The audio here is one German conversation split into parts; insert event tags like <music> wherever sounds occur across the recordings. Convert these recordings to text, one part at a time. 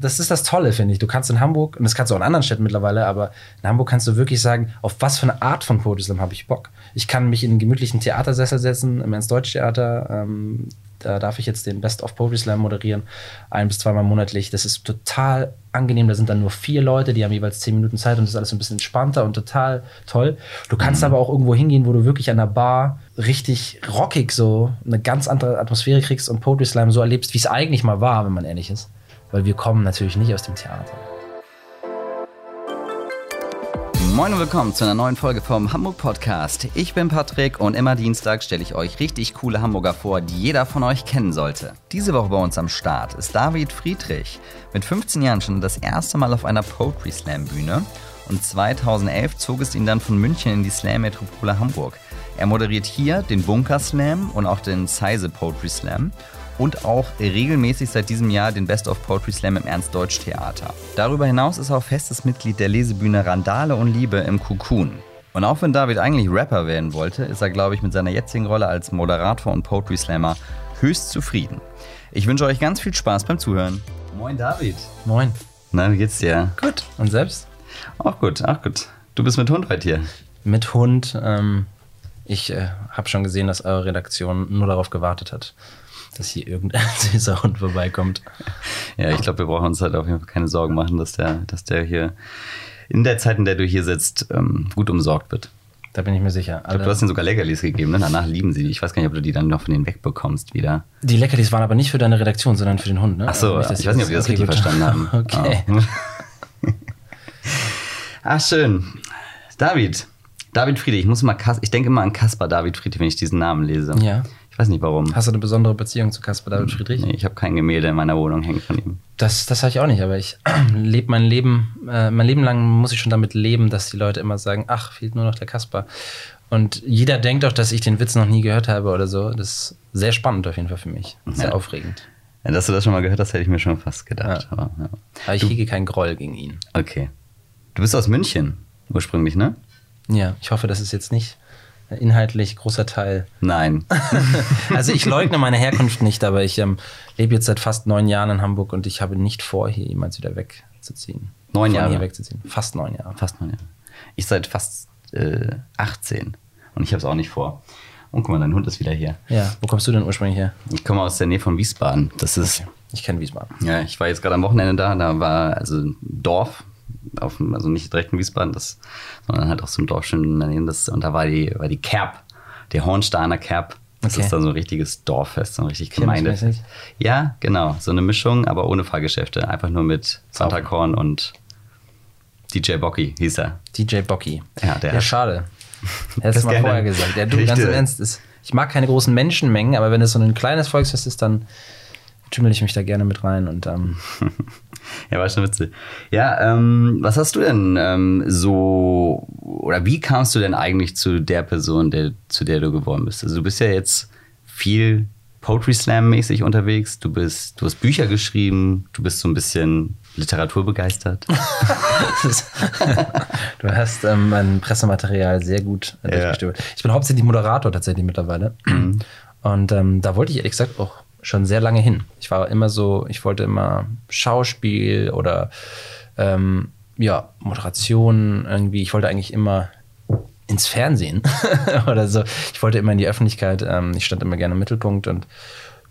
das ist das Tolle, finde ich. Du kannst in Hamburg, und das kannst du auch in anderen Städten mittlerweile, aber in Hamburg kannst du wirklich sagen, auf was für eine Art von Poetry Slam habe ich Bock. Ich kann mich in einen gemütlichen Theatersessel setzen, im Ernst-Deutsch-Theater. Ähm, da darf ich jetzt den Best of Poetry Slam moderieren, ein bis zweimal monatlich. Das ist total angenehm. Da sind dann nur vier Leute, die haben jeweils zehn Minuten Zeit und das ist alles ein bisschen entspannter und total toll. Du kannst mhm. aber auch irgendwo hingehen, wo du wirklich an der Bar richtig rockig so eine ganz andere Atmosphäre kriegst und Poetry Slam so erlebst, wie es eigentlich mal war, wenn man ehrlich ist. Weil wir kommen natürlich nicht aus dem Theater. Moin und willkommen zu einer neuen Folge vom Hamburg Podcast. Ich bin Patrick und immer Dienstag stelle ich euch richtig coole Hamburger vor, die jeder von euch kennen sollte. Diese Woche bei uns am Start ist David Friedrich. Mit 15 Jahren schon das erste Mal auf einer Poetry Slam Bühne und 2011 zog es ihn dann von München in die Slam Metropole Hamburg. Er moderiert hier den Bunker Slam und auch den Size Poetry Slam und auch regelmäßig seit diesem Jahr den Best of Poetry Slam im Ernst-Deutsch-Theater. Darüber hinaus ist er auch festes Mitglied der Lesebühne Randale und Liebe im Cocoon. Und auch wenn David eigentlich Rapper werden wollte, ist er, glaube ich, mit seiner jetzigen Rolle als Moderator und Poetry Slammer höchst zufrieden. Ich wünsche euch ganz viel Spaß beim Zuhören. Moin, David. Moin. Na, wie geht's dir? Gut. Und selbst? Auch gut, auch gut. Du bist mit Hund heute hier. Mit Hund. Ähm, ich äh, habe schon gesehen, dass eure Redaktion nur darauf gewartet hat, dass hier irgendein <laughs> süßer Hund vorbeikommt. Ja, ich glaube, wir brauchen uns halt auf jeden Fall keine Sorgen machen, dass der, dass der hier in der Zeit, in der du hier sitzt, ähm, gut umsorgt wird. Da bin ich mir sicher. Ich glaub, du hast ihnen sogar Leckerlis gegeben, ne? danach lieben sie die. Ich weiß gar nicht, ob du die dann noch von denen wegbekommst wieder. Die Leckerlis waren aber nicht für deine Redaktion, sondern für den Hund, ne? Ach so, nicht, ich weiß nicht, ob wir das okay, richtig gut. verstanden haben. <laughs> Okay. Oh. <laughs> Ach, schön. David, David Friedrich, ich muss mal ich denke immer an Caspar David Friedrich, wenn ich diesen Namen lese. Ja. Ich weiß nicht warum. Hast du eine besondere Beziehung zu Caspar David Friedrich? Nee, ich habe kein Gemälde in meiner Wohnung hängen von ihm. Das, das habe ich auch nicht, aber ich <clears throat> lebe mein Leben, äh, mein Leben lang muss ich schon damit leben, dass die Leute immer sagen, ach, fehlt nur noch der Caspar. Und jeder denkt auch, dass ich den Witz noch nie gehört habe oder so. Das ist sehr spannend auf jeden Fall für mich. Sehr ja. aufregend. Ja, dass du das schon mal gehört hast, hätte ich mir schon fast gedacht. Ja. Aber, ja. aber, ich du, hege keinen Groll gegen ihn. Okay. Du bist aus München ursprünglich, ne? Ja, ich hoffe, das ist jetzt nicht inhaltlich großer Teil. Nein. <laughs> also ich leugne meine Herkunft nicht, aber ich ähm, lebe jetzt seit fast neun Jahren in Hamburg und ich habe nicht vor, hier jemals wieder wegzuziehen. Neun Jahre? Hier wegzuziehen. Fast neun Jahre. Fast neun Jahre. Ich seit fast äh, 18 und ich habe es auch nicht vor. Und guck mal, dein Hund ist wieder hier. Ja, wo kommst du denn ursprünglich her? Ich komme aus der Nähe von Wiesbaden. Das ist. Okay. Ich kenne Wiesbaden. Ja, ich war jetzt gerade am Wochenende da. Da war also ein Dorf, auf, also nicht direkt in Wiesbaden, das, sondern halt auch so ein Dorf schön daneben. Das, und da war die, war die Kerb, der Hornsteiner Kerb. Das okay. ist dann so ein richtiges Dorffest, so ein richtig Gemeindefest. Ja, genau. So eine Mischung, aber ohne Fahrgeschäfte. Einfach nur mit Santa Korn und DJ Bocky hieß er. DJ Bocky. Ja, der ja schade. <laughs> Hättest du mal vorher gesagt. Ja, du, ganz im Ernst, ist, ich mag keine großen Menschenmengen, aber wenn es so ein kleines Volksfest ist, dann tümmel ich mich da gerne mit rein und ähm, <laughs> ja, war schon witzig. Ja, ähm, was hast du denn ähm, so, oder wie kamst du denn eigentlich zu der Person, der, zu der du geworden bist? Also du bist ja jetzt viel Poetry Slam mäßig unterwegs, du bist, du hast Bücher geschrieben, du bist so ein bisschen literaturbegeistert. <laughs> du hast ähm, mein Pressematerial sehr gut durchgestöbert. Ich bin hauptsächlich Moderator tatsächlich mittlerweile. Mhm. Und ähm, da wollte ich gesagt auch schon sehr lange hin. Ich war immer so, ich wollte immer Schauspiel oder ähm, ja, Moderation irgendwie. Ich wollte eigentlich immer ins Fernsehen <laughs> oder so. Ich wollte immer in die Öffentlichkeit. Ähm, ich stand immer gerne im Mittelpunkt und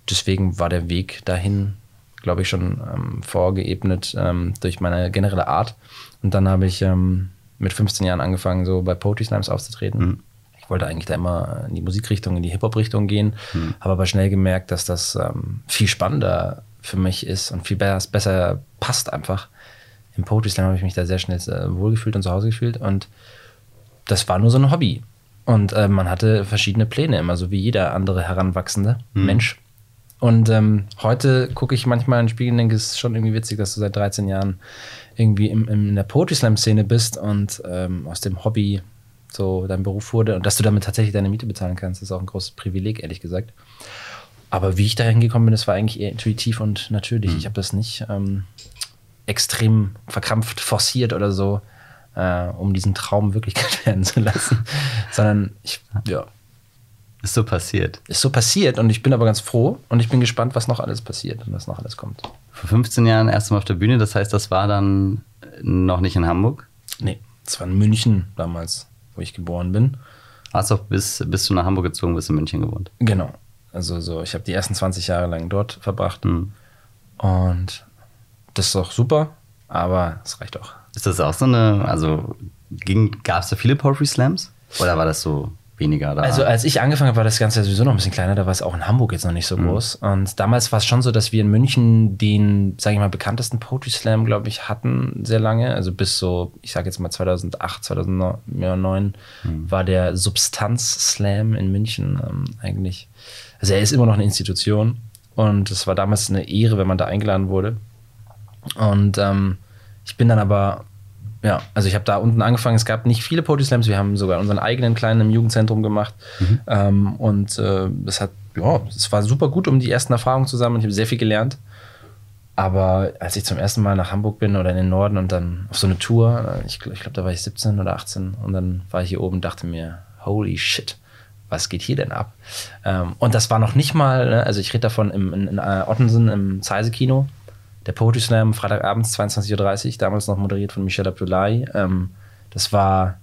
deswegen war der Weg dahin, glaube ich, schon ähm, vorgeebnet ähm, durch meine generelle Art. Und dann habe ich ähm, mit 15 Jahren angefangen, so bei Poetry Slams aufzutreten. Mhm ich wollte eigentlich da immer in die Musikrichtung, in die Hip-Hop-Richtung gehen, mhm. habe aber schnell gemerkt, dass das ähm, viel spannender für mich ist und viel besser, besser passt einfach. Im Poetry Slam habe ich mich da sehr schnell äh, wohlgefühlt und zu Hause gefühlt und das war nur so ein Hobby. Und äh, man hatte verschiedene Pläne, immer so wie jeder andere heranwachsende mhm. Mensch. Und ähm, heute gucke ich manchmal in den Spiegel und denke, es ist schon irgendwie witzig, dass du seit 13 Jahren irgendwie im, im, in der Poetry Slam-Szene bist und ähm, aus dem Hobby so dein Beruf wurde und dass du damit tatsächlich deine Miete bezahlen kannst, ist auch ein großes Privileg, ehrlich gesagt. Aber wie ich dahin gekommen bin, das war eigentlich eher intuitiv und natürlich. Mhm. Ich habe das nicht ähm, extrem verkrampft, forciert oder so, äh, um diesen Traum Wirklichkeit <laughs> werden zu lassen, sondern ich, ja, Ist so passiert. Ist so passiert und ich bin aber ganz froh und ich bin gespannt, was noch alles passiert und was noch alles kommt. Vor 15 Jahren erst mal auf der Bühne, das heißt, das war dann noch nicht in Hamburg? Nee, das war in München damals, wo ich geboren bin. Hast du bis, bis du nach Hamburg gezogen bist, in München gewohnt? Genau. Also so, ich habe die ersten 20 Jahre lang dort verbracht. Mhm. Und das ist auch super, aber es reicht auch. Ist das auch so eine, also gab es da viele Poetry Slams? Oder war das so weniger da? Also als ich angefangen habe, war das Ganze sowieso noch ein bisschen kleiner, da war es auch in Hamburg jetzt noch nicht so mhm. groß. Und damals war es schon so, dass wir in München den, sage ich mal, bekanntesten Poetry Slam, glaube ich, hatten sehr lange. Also bis so, ich sage jetzt mal 2008, 2009 mhm. war der Substanz Slam in München ähm, eigentlich. Also er ist immer noch eine Institution und es war damals eine Ehre, wenn man da eingeladen wurde. Und ähm, ich bin dann aber ja, also ich habe da unten angefangen. Es gab nicht viele Poetry Slams. Wir haben sogar unseren eigenen kleinen im Jugendzentrum gemacht. Mhm. Ähm, und äh, das hat, ja, es war super gut um die ersten Erfahrungen zusammen. Ich habe sehr viel gelernt. Aber als ich zum ersten Mal nach Hamburg bin oder in den Norden und dann auf so eine Tour, äh, ich, ich glaube, da war ich 17 oder 18 und dann war ich hier oben und dachte mir, holy shit, was geht hier denn ab? Ähm, und das war noch nicht mal, ne, also ich rede davon im, in, in äh, Ottensen im Zeise-Kino der Poetry Slam Freitagabends 22.30 Uhr, damals noch moderiert von Michel Abdullahi. Ähm, das war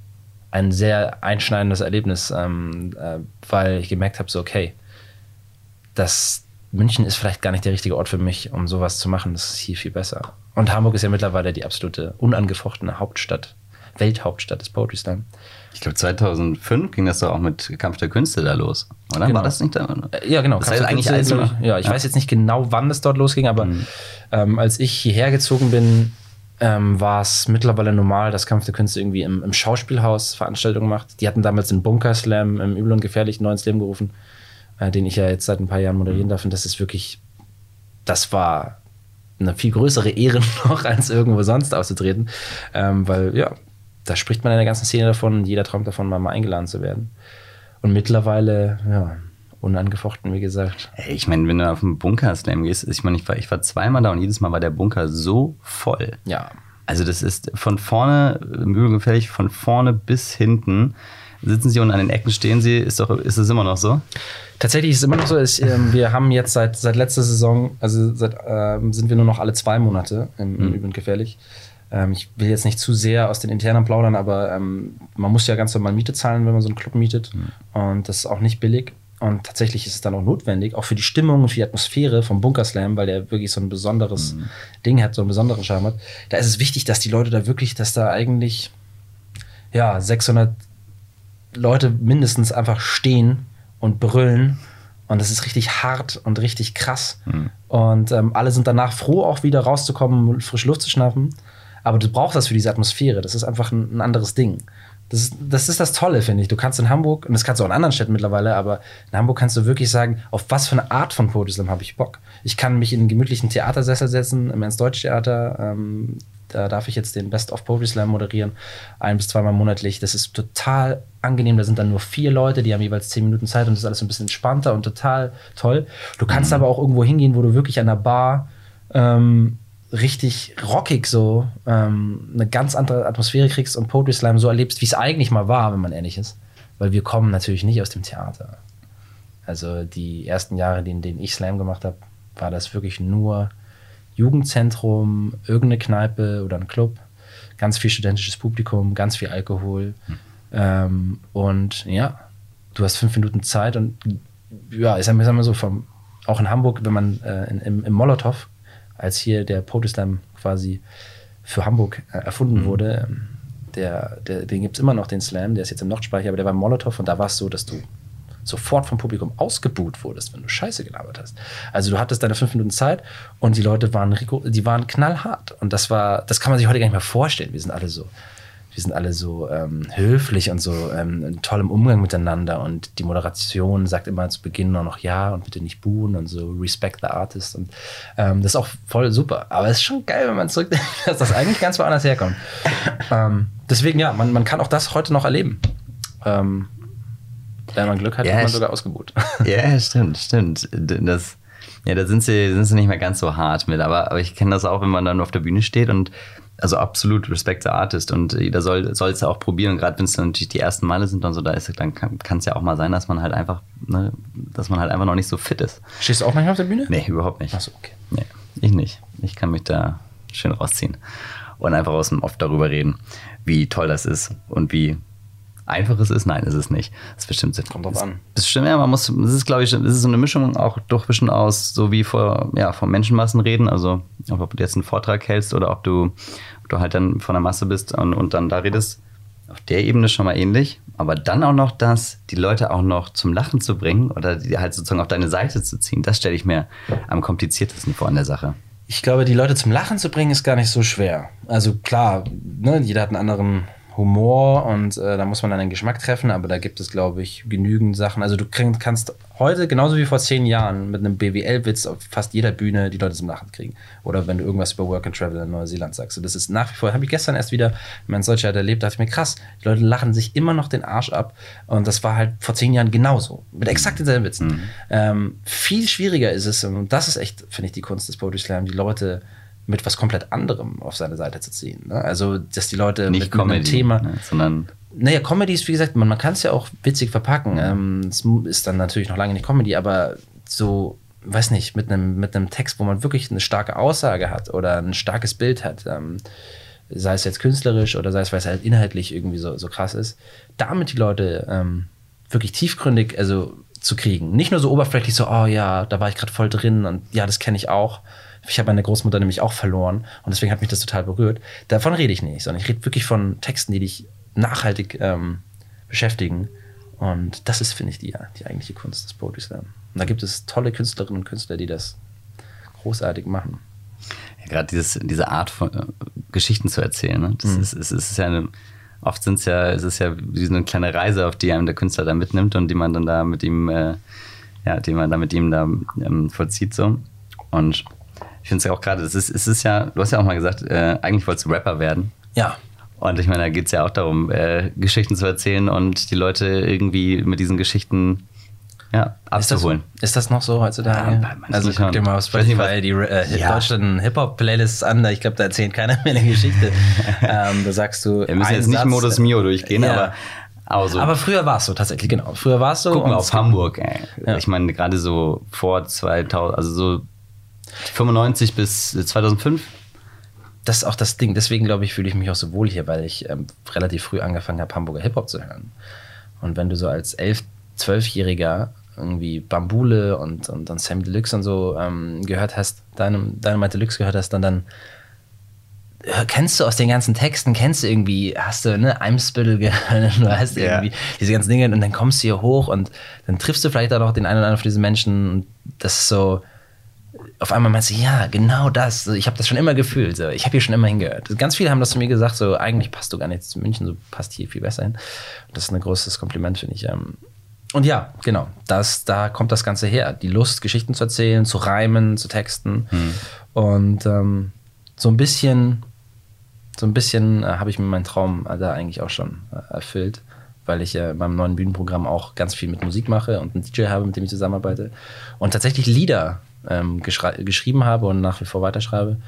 ein sehr einschneidendes Erlebnis, ähm, äh, weil ich gemerkt habe, so okay, das München ist vielleicht gar nicht der richtige Ort für mich, um sowas zu machen. Das ist hier viel besser. Und Hamburg ist ja mittlerweile die absolute unangefochtene Hauptstadt, Welthauptstadt des Poetry Slam. Ich glaube, 2005 ging das doch auch mit Kampf der Künste da los. Oder genau. war das nicht da? Äh, ja, genau. Das heißt eigentlich alles immer, ja, ich ja. weiß jetzt nicht genau, wann es dort losging, aber mhm. ähm, als ich hierher gezogen bin, ähm, war es mittlerweile normal, dass Kampf der Künste irgendwie im, im, Schauspielhaus Veranstaltungen macht. Die hatten damals den Bunker Slam im Übel und Gefährlich neu ins Leben gerufen, äh, den ich ja jetzt seit ein paar Jahren moderieren mhm. darf. Und das ist wirklich, das war eine viel größere Ehre <laughs> noch, als irgendwo sonst auszutreten. Ähm, weil, ja, da spricht man in der ganzen Szene davon und jeder träumt davon, mal, mal eingeladen zu werden. Und mittlerweile, ja, unangefochten, wie gesagt. Ich meine, wenn du auf den Bunker-Slam gehst, ich meine, ich war, ich war zweimal da und jedes Mal war der Bunker so voll. Ja. Also das ist von vorne, gefährlich, von vorne bis hinten. Sitzen sie und an den Ecken stehen sie, ist doch, ist es immer noch so? Tatsächlich ist es immer noch so, ist, äh, wir haben jetzt seit, seit letzter Saison, also seit, äh, sind wir nur noch alle zwei Monate im, mhm. Und Gefährlich. Ähm, ich will jetzt nicht zu sehr aus den internen plaudern, aber ähm, man muss ja ganz normal Miete zahlen, wenn man so einen Club mietet. Mhm. Und das ist auch nicht billig. Und tatsächlich ist es dann auch notwendig, auch für die Stimmung und für die Atmosphäre vom Bunker Slam, weil der wirklich so ein besonderes mhm. Ding hat, so einen besonderen Charme hat. Da ist es wichtig, dass die Leute da wirklich, dass da eigentlich ja 600 Leute mindestens einfach stehen und brüllen. Und das ist richtig hart und richtig krass. Mhm. Und ähm, alle sind danach froh, auch wieder rauszukommen und frische Luft zu schnappen. Aber du brauchst das für diese Atmosphäre. Das ist einfach ein, ein anderes Ding. Das ist, das ist das Tolle, finde ich. Du kannst in Hamburg, und das kannst du auch in anderen Städten mittlerweile, aber in Hamburg kannst du wirklich sagen, auf was für eine Art von Poetry Slam habe ich Bock. Ich kann mich in einen gemütlichen Theatersessel setzen, im Ernst-Deutsch-Theater. Ähm, da darf ich jetzt den Best of Poetry Slam moderieren, ein bis zweimal monatlich. Das ist total angenehm. Da sind dann nur vier Leute, die haben jeweils zehn Minuten Zeit und das ist alles ein bisschen entspannter und total toll. Du kannst mhm. aber auch irgendwo hingehen, wo du wirklich an der Bar ähm, richtig rockig so ähm, eine ganz andere Atmosphäre kriegst und Poetry Slam so erlebst, wie es eigentlich mal war, wenn man ehrlich ist. Weil wir kommen natürlich nicht aus dem Theater. Also die ersten Jahre, in denen ich Slam gemacht habe, war das wirklich nur Jugendzentrum, irgendeine Kneipe oder ein Club, ganz viel studentisches Publikum, ganz viel Alkohol. Hm. Ähm, und ja, du hast fünf Minuten Zeit und ja, ich sag mal so, vom, auch in Hamburg, wenn man äh, in, im, im Molotow als hier der Proteslam quasi für Hamburg äh, erfunden mhm. wurde, ähm, der, der, den gibt es immer noch, den Slam, der ist jetzt im Nordspeicher, aber der war im Molotow und da war es so, dass du sofort vom Publikum ausgebuht wurdest, wenn du Scheiße gelabert hast. Also du hattest deine fünf Minuten Zeit und die Leute waren, die waren knallhart. Und das war, das kann man sich heute gar nicht mehr vorstellen. Wir sind alle so wir sind alle so ähm, höflich und so ähm, in tollem Umgang miteinander und die Moderation sagt immer zu Beginn nur noch ja und bitte nicht buhen und so respect the artist und ähm, das ist auch voll super. Aber es ist schon geil, wenn man zurückdenkt, <laughs> dass das eigentlich ganz woanders herkommt. ähm, deswegen ja, man, man kann auch das heute noch erleben. Ähm, wenn man Glück hat, ja, wird man sogar ausgebucht. <laughs> Ja, stimmt, stimmt. Das Ja, da sind sie, sind sie nicht mehr ganz so hart mit. Aber, aber ich kenne das auch, wenn man dann auf der Bühne steht und also absolut Respect the Artist und jeder soll es ja auch probieren. gerade wenn es natürlich die ersten Male sind und so, da ist dann kann es ja auch mal sein, dass man halt einfach, ne, dass man halt einfach noch nicht so fit ist. Stehst du auch manchmal auf der Bühne? Nee, überhaupt nicht. Achso, okay. Nee, ich nicht. Ich kann mich da schön rausziehen und einfach aus dem Off darüber reden, wie toll das ist und wie einfach es ist. Nein, ist es nicht. Das ist bestimmt. Kommt drauf an. Bestimmt, ja, man muss, es ist, glaube ich, es ist so eine Mischung auch doch bisschen aus, so wie vor, ja, vor Menschenmassen reden. Also, ob du jetzt einen Vortrag hältst oder ob du, du halt dann von der Masse bist und, und dann da redest. Auf der Ebene schon mal ähnlich. Aber dann auch noch das, die Leute auch noch zum Lachen zu bringen oder die halt sozusagen auf deine Seite zu ziehen, das stelle ich mir am kompliziertesten vor in der Sache. Ich glaube, die Leute zum Lachen zu bringen, ist gar nicht so schwer. Also klar, ne, jeder hat einen anderen Humor und äh, da muss man dann den Geschmack treffen, aber da gibt es, glaube ich, genügend Sachen. Also du kannst heute, genauso wie vor zehn Jahren, mit einem BWL-Witz auf fast jeder Bühne die Leute zum Lachen kriegen. Oder wenn du irgendwas über Work and Travel in Neuseeland sagst. Und das ist nach wie vor, habe ich gestern erst wieder in Deutschland erlebt, da dachte ich mir, krass, die Leute lachen sich immer noch den Arsch ab. Und das war halt vor zehn Jahren genauso. Mit exakt denselben Witzen. Mhm. Ähm, viel schwieriger ist es, und das ist echt, finde ich, die Kunst des Poetry Slam, die Leute mit was komplett anderem auf seine Seite zu ziehen. Ne? Also, dass die Leute Nicht mit, Comedy, einem Thema, ne, sondern naja, Comedy ist, wie gesagt, man, man kann es ja auch witzig verpacken. Ähm, es ist dann natürlich noch lange nicht Comedy, aber so, weiß nicht, mit einem mit Text, wo man wirklich eine starke Aussage hat oder ein starkes Bild hat, ähm, sei es jetzt künstlerisch oder sei es, weil es halt inhaltlich irgendwie so, so krass ist, damit die Leute ähm, wirklich tiefgründig, also zu kriegen. Nicht nur so oberflächlich so, oh ja, da war ich gerade voll drin und ja, das kenne ich auch, ich habe meine Großmutter nämlich auch verloren und deswegen hat mich das total berührt. Davon rede ich nicht, sondern ich rede wirklich von Texten, die dich nachhaltig ähm, beschäftigen. Und das ist, finde ich, die, die eigentliche Kunst des Poetry Slam. Und da gibt es tolle Künstlerinnen und Künstler, die das großartig machen. Ja, Gerade diese Art von äh, Geschichten zu erzählen, ne? das mhm. ist, ist, ist ja eine, oft sind es ja, ist es ja wie so eine kleine Reise, auf die einem der Künstler da mitnimmt und die man dann da mit ihm, äh, ja, die man da mit ihm da ähm, vollzieht so. Und ich finde es ja auch gerade, es ist, es ist ja, du hast ja auch mal gesagt, äh, eigentlich wolltest du Rapper werden. Ja. Und ich meine, da geht es ja auch darum, äh, Geschichten zu erzählen und die Leute irgendwie mit diesen Geschichten ja, abzuholen. Ist das, ist das noch so heutzutage? Ja, also guck dir mal auf Spotify die äh, ja. deutschen Hip-Hop-Playlists an. Ich glaube, da erzählt keiner mehr eine Geschichte. <laughs> ähm, da sagst du. Wir müssen jetzt nicht Satz, Modus Mio durchgehen, ja. aber aber, so. aber früher war es so tatsächlich, genau. Früher war es so. Guck mal auf Hamburg, ey. Ich meine, gerade so vor 2000, also so 95 bis 2005? Das ist auch das Ding. Deswegen, glaube ich, fühle ich mich auch so wohl hier, weil ich ähm, relativ früh angefangen habe, Hamburger Hip-Hop zu hören. Und wenn du so als 11-, 12-Jähriger irgendwie Bambule und, und dann Sam Deluxe und so ähm, gehört hast, deinem, Dynamite Deluxe gehört hast, dann, dann kennst du aus den ganzen Texten, kennst du irgendwie, hast du, ne, Eimsbüttel gehört, du hast yeah. irgendwie diese ganzen Dinge und dann kommst du hier hoch und dann triffst du vielleicht auch noch den einen oder anderen von diesen Menschen und das ist so, auf einmal meinst du, ja, genau das. Ich habe das schon immer gefühlt. So. Ich habe hier schon immer hingehört. Ganz viele haben das zu mir gesagt, so eigentlich passt du gar nicht zu München, so passt hier viel besser hin. Das ist ein großes Kompliment, finde ich. Ähm. Und ja, genau, das, da kommt das Ganze her. Die Lust, Geschichten zu erzählen, zu reimen, zu texten. Hm. Und ähm, so ein bisschen, so ein bisschen äh, habe ich mir meinen Traum da eigentlich auch schon äh, erfüllt, weil ich äh, in meinem neuen Bühnenprogramm auch ganz viel mit Musik mache und einen DJ habe, mit dem ich zusammenarbeite. Und tatsächlich Lieder ähm, geschrieben habe und nach wie vor weiterschreibe.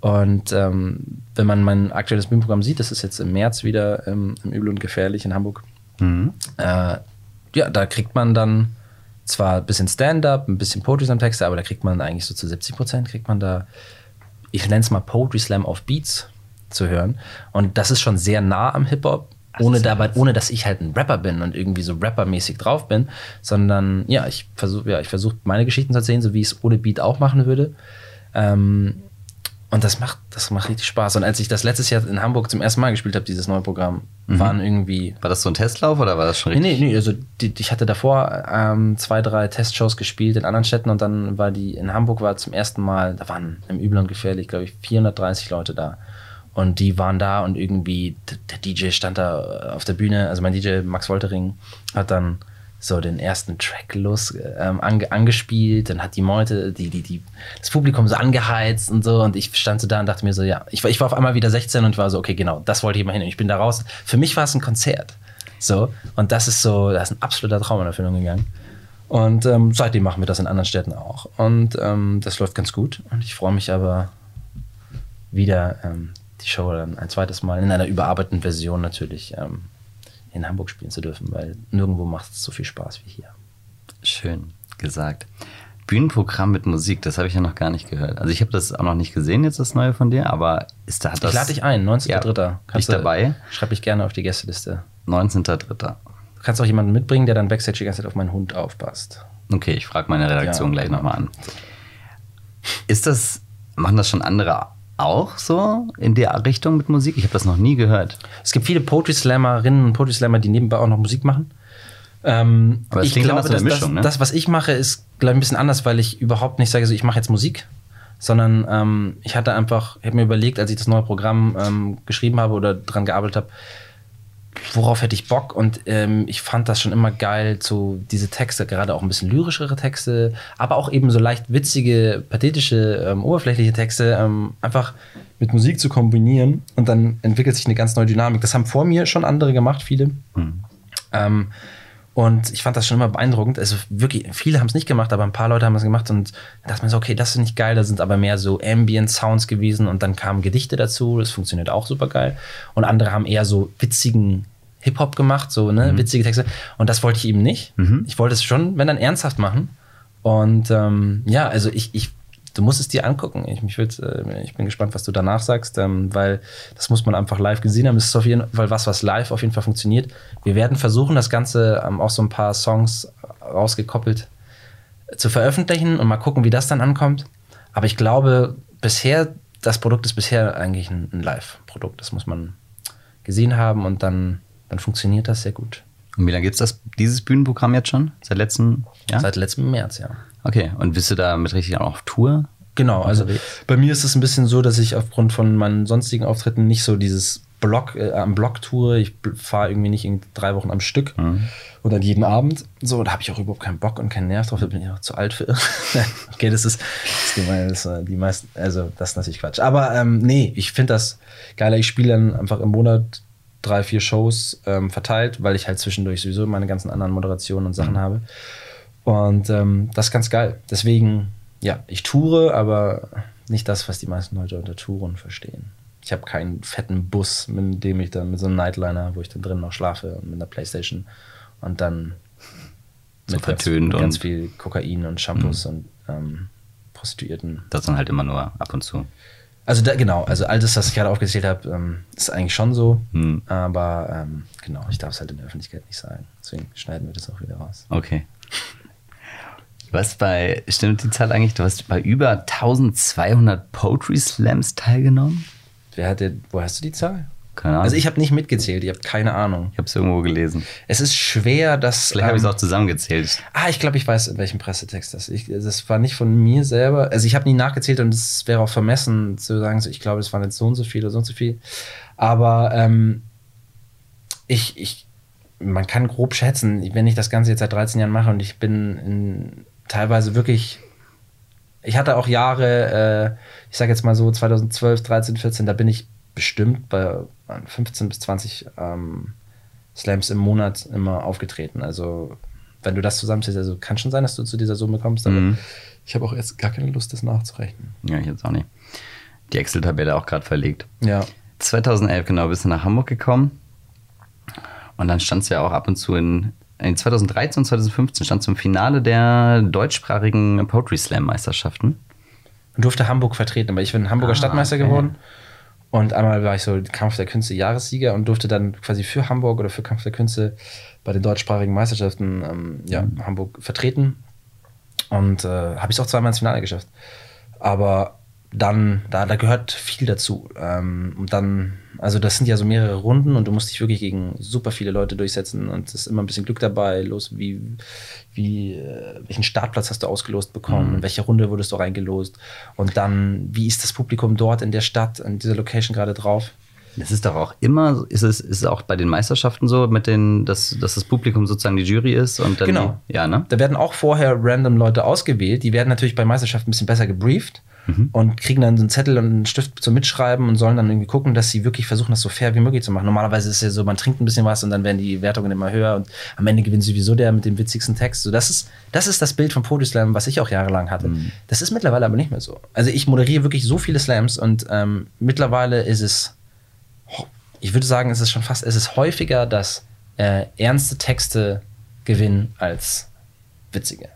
Und ähm, wenn man mein aktuelles Bühnenprogramm sieht, das ist jetzt im März wieder ähm, im Übel und Gefährlich in Hamburg. Mhm. Äh, ja, da kriegt man dann zwar ein bisschen Stand-up, ein bisschen Poetry Slam Texte, aber da kriegt man eigentlich so zu 70 Prozent kriegt man da, ich nenne es mal Poetry Slam auf Beats zu hören. Und das ist schon sehr nah am Hip-Hop, ohne dabei, ohne dass ich halt ein Rapper bin und irgendwie so rappermäßig drauf bin, sondern ja, ich versuche ja, ich versuche meine Geschichten zu erzählen, so wie ich es ohne Beat auch machen würde. Ähm, und das macht, das macht richtig Spaß. Und als ich das letztes Jahr in Hamburg zum ersten Mal gespielt habe, dieses neue Programm, mhm. waren irgendwie. War das so ein Testlauf oder war das schon richtig? Nee, nee, also die, ich hatte davor ähm, zwei, drei Testshows gespielt in anderen Städten und dann war die in Hamburg war zum ersten Mal, da waren im Übel und gefährlich, glaube ich, 430 Leute da. Und die waren da und irgendwie, der DJ stand da auf der Bühne, also mein DJ Max Woltering hat dann so den ersten Track los ähm, ange, angespielt, dann hat die Meute, die, die, die, das Publikum so angeheizt und so und ich stand so da und dachte mir so, ja, ich war, ich war auf einmal wieder 16 und war so, okay, genau, das wollte ich mal hin und ich bin da raus. Für mich war es ein Konzert. So, und das ist so, da ist ein absoluter Traum in Erfüllung gegangen. Und ähm, seitdem machen wir das in anderen Städten auch. Und ähm, das läuft ganz gut. Und ich freue mich aber wieder ähm, die Show dann ein zweites Mal in einer überarbeiteten Version natürlich ähm, in Hamburg spielen zu dürfen, weil nirgendwo macht es so viel Spaß wie hier. Schön gesagt. Bühnenprogramm mit Musik, das habe ich ja noch gar nicht gehört. Also ich habe das auch noch nicht gesehen, jetzt das neue von dir, aber ist da das... Ich lade dich ein, 19.3. Ja, Kannst du, dabei? Schreibe ich gerne auf die Gästeliste. 19.3. Du kannst auch jemanden mitbringen, der dann Backstage die ganze Zeit auf meinen Hund aufpasst. Okay, ich frage meine Redaktion ja, gleich genau. nochmal an. Ist das, machen das schon andere auch so in der Richtung mit Musik? Ich habe das noch nie gehört. Es gibt viele Poetry Slammerinnen und Poetry Slammer, die nebenbei auch noch Musik machen. Ähm, Aber ich glaube, dass Mischung, das, ne? das, was ich mache, ist glaube ein bisschen anders, weil ich überhaupt nicht sage, so ich mache jetzt Musik, sondern ähm, ich hatte einfach, ich habe mir überlegt, als ich das neue Programm ähm, geschrieben habe oder dran gearbeitet habe, worauf hätte ich Bock? Und ähm, ich fand das schon immer geil, so diese Texte, gerade auch ein bisschen lyrischere Texte, aber auch eben so leicht witzige, pathetische, ähm, oberflächliche Texte, ähm, einfach mit Musik zu kombinieren und dann entwickelt sich eine ganz neue Dynamik. Das haben vor mir schon andere gemacht, viele. Mhm. Und ich fand das schon immer beeindruckend. Also wirklich, viele haben es nicht gemacht, aber ein paar Leute haben es gemacht und da dachte man so, okay, das ist nicht geil. Da sind aber mehr so Ambient Sounds gewesen und dann kamen Gedichte dazu. Das funktioniert auch super geil. Und andere haben eher so witzigen Hip-Hop gemacht, so ne, mhm. witzige Texte. Und das wollte ich eben nicht. Mhm. Ich wollte es schon, wenn dann ernsthaft machen. Und ähm, ja, also ich, ich du musst es dir angucken. Ich, mich äh, ich bin gespannt, was du danach sagst, ähm, weil das muss man einfach live gesehen haben. Es ist auf jeden Fall was, was live auf jeden Fall funktioniert. Wir werden versuchen, das Ganze ähm, auch so ein paar Songs rausgekoppelt zu veröffentlichen und mal gucken, wie das dann ankommt. Aber ich glaube, bisher, das Produkt ist bisher eigentlich ein, ein Live-Produkt. Das muss man gesehen haben und dann, dann funktioniert das sehr gut. Und wie lange gibt es dieses Bühnenprogramm jetzt schon? Seit letztem Jahr? Seit letztem März, ja. Okay, und bist du da mit richtig auch auf Tour? Genau, also bei mir ist es ein bisschen so, dass ich aufgrund von meinen sonstigen Auftritten nicht so dieses Block, äh, am Block tour. Ich fahre irgendwie nicht in drei Wochen am Stück mhm. oder jeden Abend. So, da habe ich auch überhaupt keinen Bock und keinen Nerv drauf. Da bin ich auch zu alt für. <laughs> okay, das ist, das ist, das ist die meisten, also das ist natürlich Quatsch. Aber ähm, nee, ich finde das geiler. Ich spiele dann einfach im Monat drei, vier Shows ähm, verteilt, weil ich halt zwischendurch sowieso meine ganzen anderen Moderationen und Sachen mhm. habe. Und ähm, das ist ganz geil. Deswegen, ja, ich toure, aber nicht das, was die meisten Leute unter Touren verstehen. Ich habe keinen fetten Bus, mit dem ich dann mit so einem Nightliner, wo ich dann drin noch schlafe und mit einer Playstation und dann so mit ganz, ganz viel Kokain und Shampoos mhm. und ähm, Prostituierten. Das dann halt immer nur ab und zu. Also da, genau, also all das, was ich gerade aufgezählt habe, ähm, ist eigentlich schon so. Mhm. Aber ähm, genau, ich darf es halt in der Öffentlichkeit nicht sagen. Deswegen schneiden wir das auch wieder raus. Okay. Du hast bei, stimmt die Zahl eigentlich, du hast bei über 1200 Poetry Slams teilgenommen? Wer hatte, wo hast du die Zahl? Keine Ahnung. Also ich habe nicht mitgezählt, ich habe keine Ahnung. Ich habe es irgendwo gelesen. Es ist schwer, dass. Vielleicht ähm, habe ich es auch zusammengezählt. Ah, ich glaube, ich weiß, in welchem Pressetext das ist. Das war nicht von mir selber. Also ich habe nie nachgezählt und es wäre auch vermessen zu sagen, ich glaube, es waren jetzt so und so viele oder so und so viel. Aber ähm, ich, ich, man kann grob schätzen, wenn ich das Ganze jetzt seit 13 Jahren mache und ich bin in teilweise wirklich. Ich hatte auch Jahre, äh, ich sage jetzt mal so 2012, 13, 14, da bin ich bestimmt bei 15 bis 20 ähm, Slams im Monat immer aufgetreten. Also wenn du das zusammenzählst, also kann schon sein, dass du zu dieser Summe kommst, aber mhm. ich habe auch jetzt gar keine Lust, das nachzurechnen. Ja, ich jetzt auch nicht. Die Excel-Tabelle auch gerade verlegt. Ja. 2011 genau bist du nach Hamburg gekommen und dann standst du ja auch ab und zu in 2013 und 2015 stand zum Finale der deutschsprachigen Poetry Slam Meisterschaften. Und durfte Hamburg vertreten, aber ich bin Hamburger ah, Stadtmeister okay. geworden. Und einmal war ich so Kampf der Künste Jahressieger und durfte dann quasi für Hamburg oder für Kampf der Künste bei den deutschsprachigen Meisterschaften ähm, ja, mhm. Hamburg vertreten. Und äh, habe ich es auch zweimal ins Finale geschafft. Aber dann, da, da gehört viel dazu. Ähm, und dann, also das sind ja so mehrere Runden und du musst dich wirklich gegen super viele Leute durchsetzen und es ist immer ein bisschen Glück dabei. Los, wie, wie, äh, welchen Startplatz hast du ausgelost bekommen? Mhm. In welche Runde wurdest du reingelost? Und dann, wie ist das Publikum dort in der Stadt, in dieser Location gerade drauf? Das ist doch auch immer, ist es, ist auch bei den Meisterschaften so, mit den, dass, dass das Publikum sozusagen die Jury ist und dann. Genau. Die, ja, ne? Da werden auch vorher random Leute ausgewählt. Die werden natürlich bei Meisterschaften ein bisschen besser gebrieft mhm. und kriegen dann so einen Zettel und einen Stift zum Mitschreiben und sollen dann irgendwie gucken, dass sie wirklich versuchen, das so fair wie möglich zu machen. Normalerweise ist es ja so, man trinkt ein bisschen was und dann werden die Wertungen immer höher und am Ende gewinnt sowieso der mit dem witzigsten Text. So, das, ist, das ist das Bild von Poetry Slam, was ich auch jahrelang hatte. Mhm. Das ist mittlerweile aber nicht mehr so. Also ich moderiere wirklich so viele Slams und ähm, mittlerweile ist es, ich würde sagen, es ist schon fast, es ist häufiger, dass äh, ernste Texte gewinnen als witzige.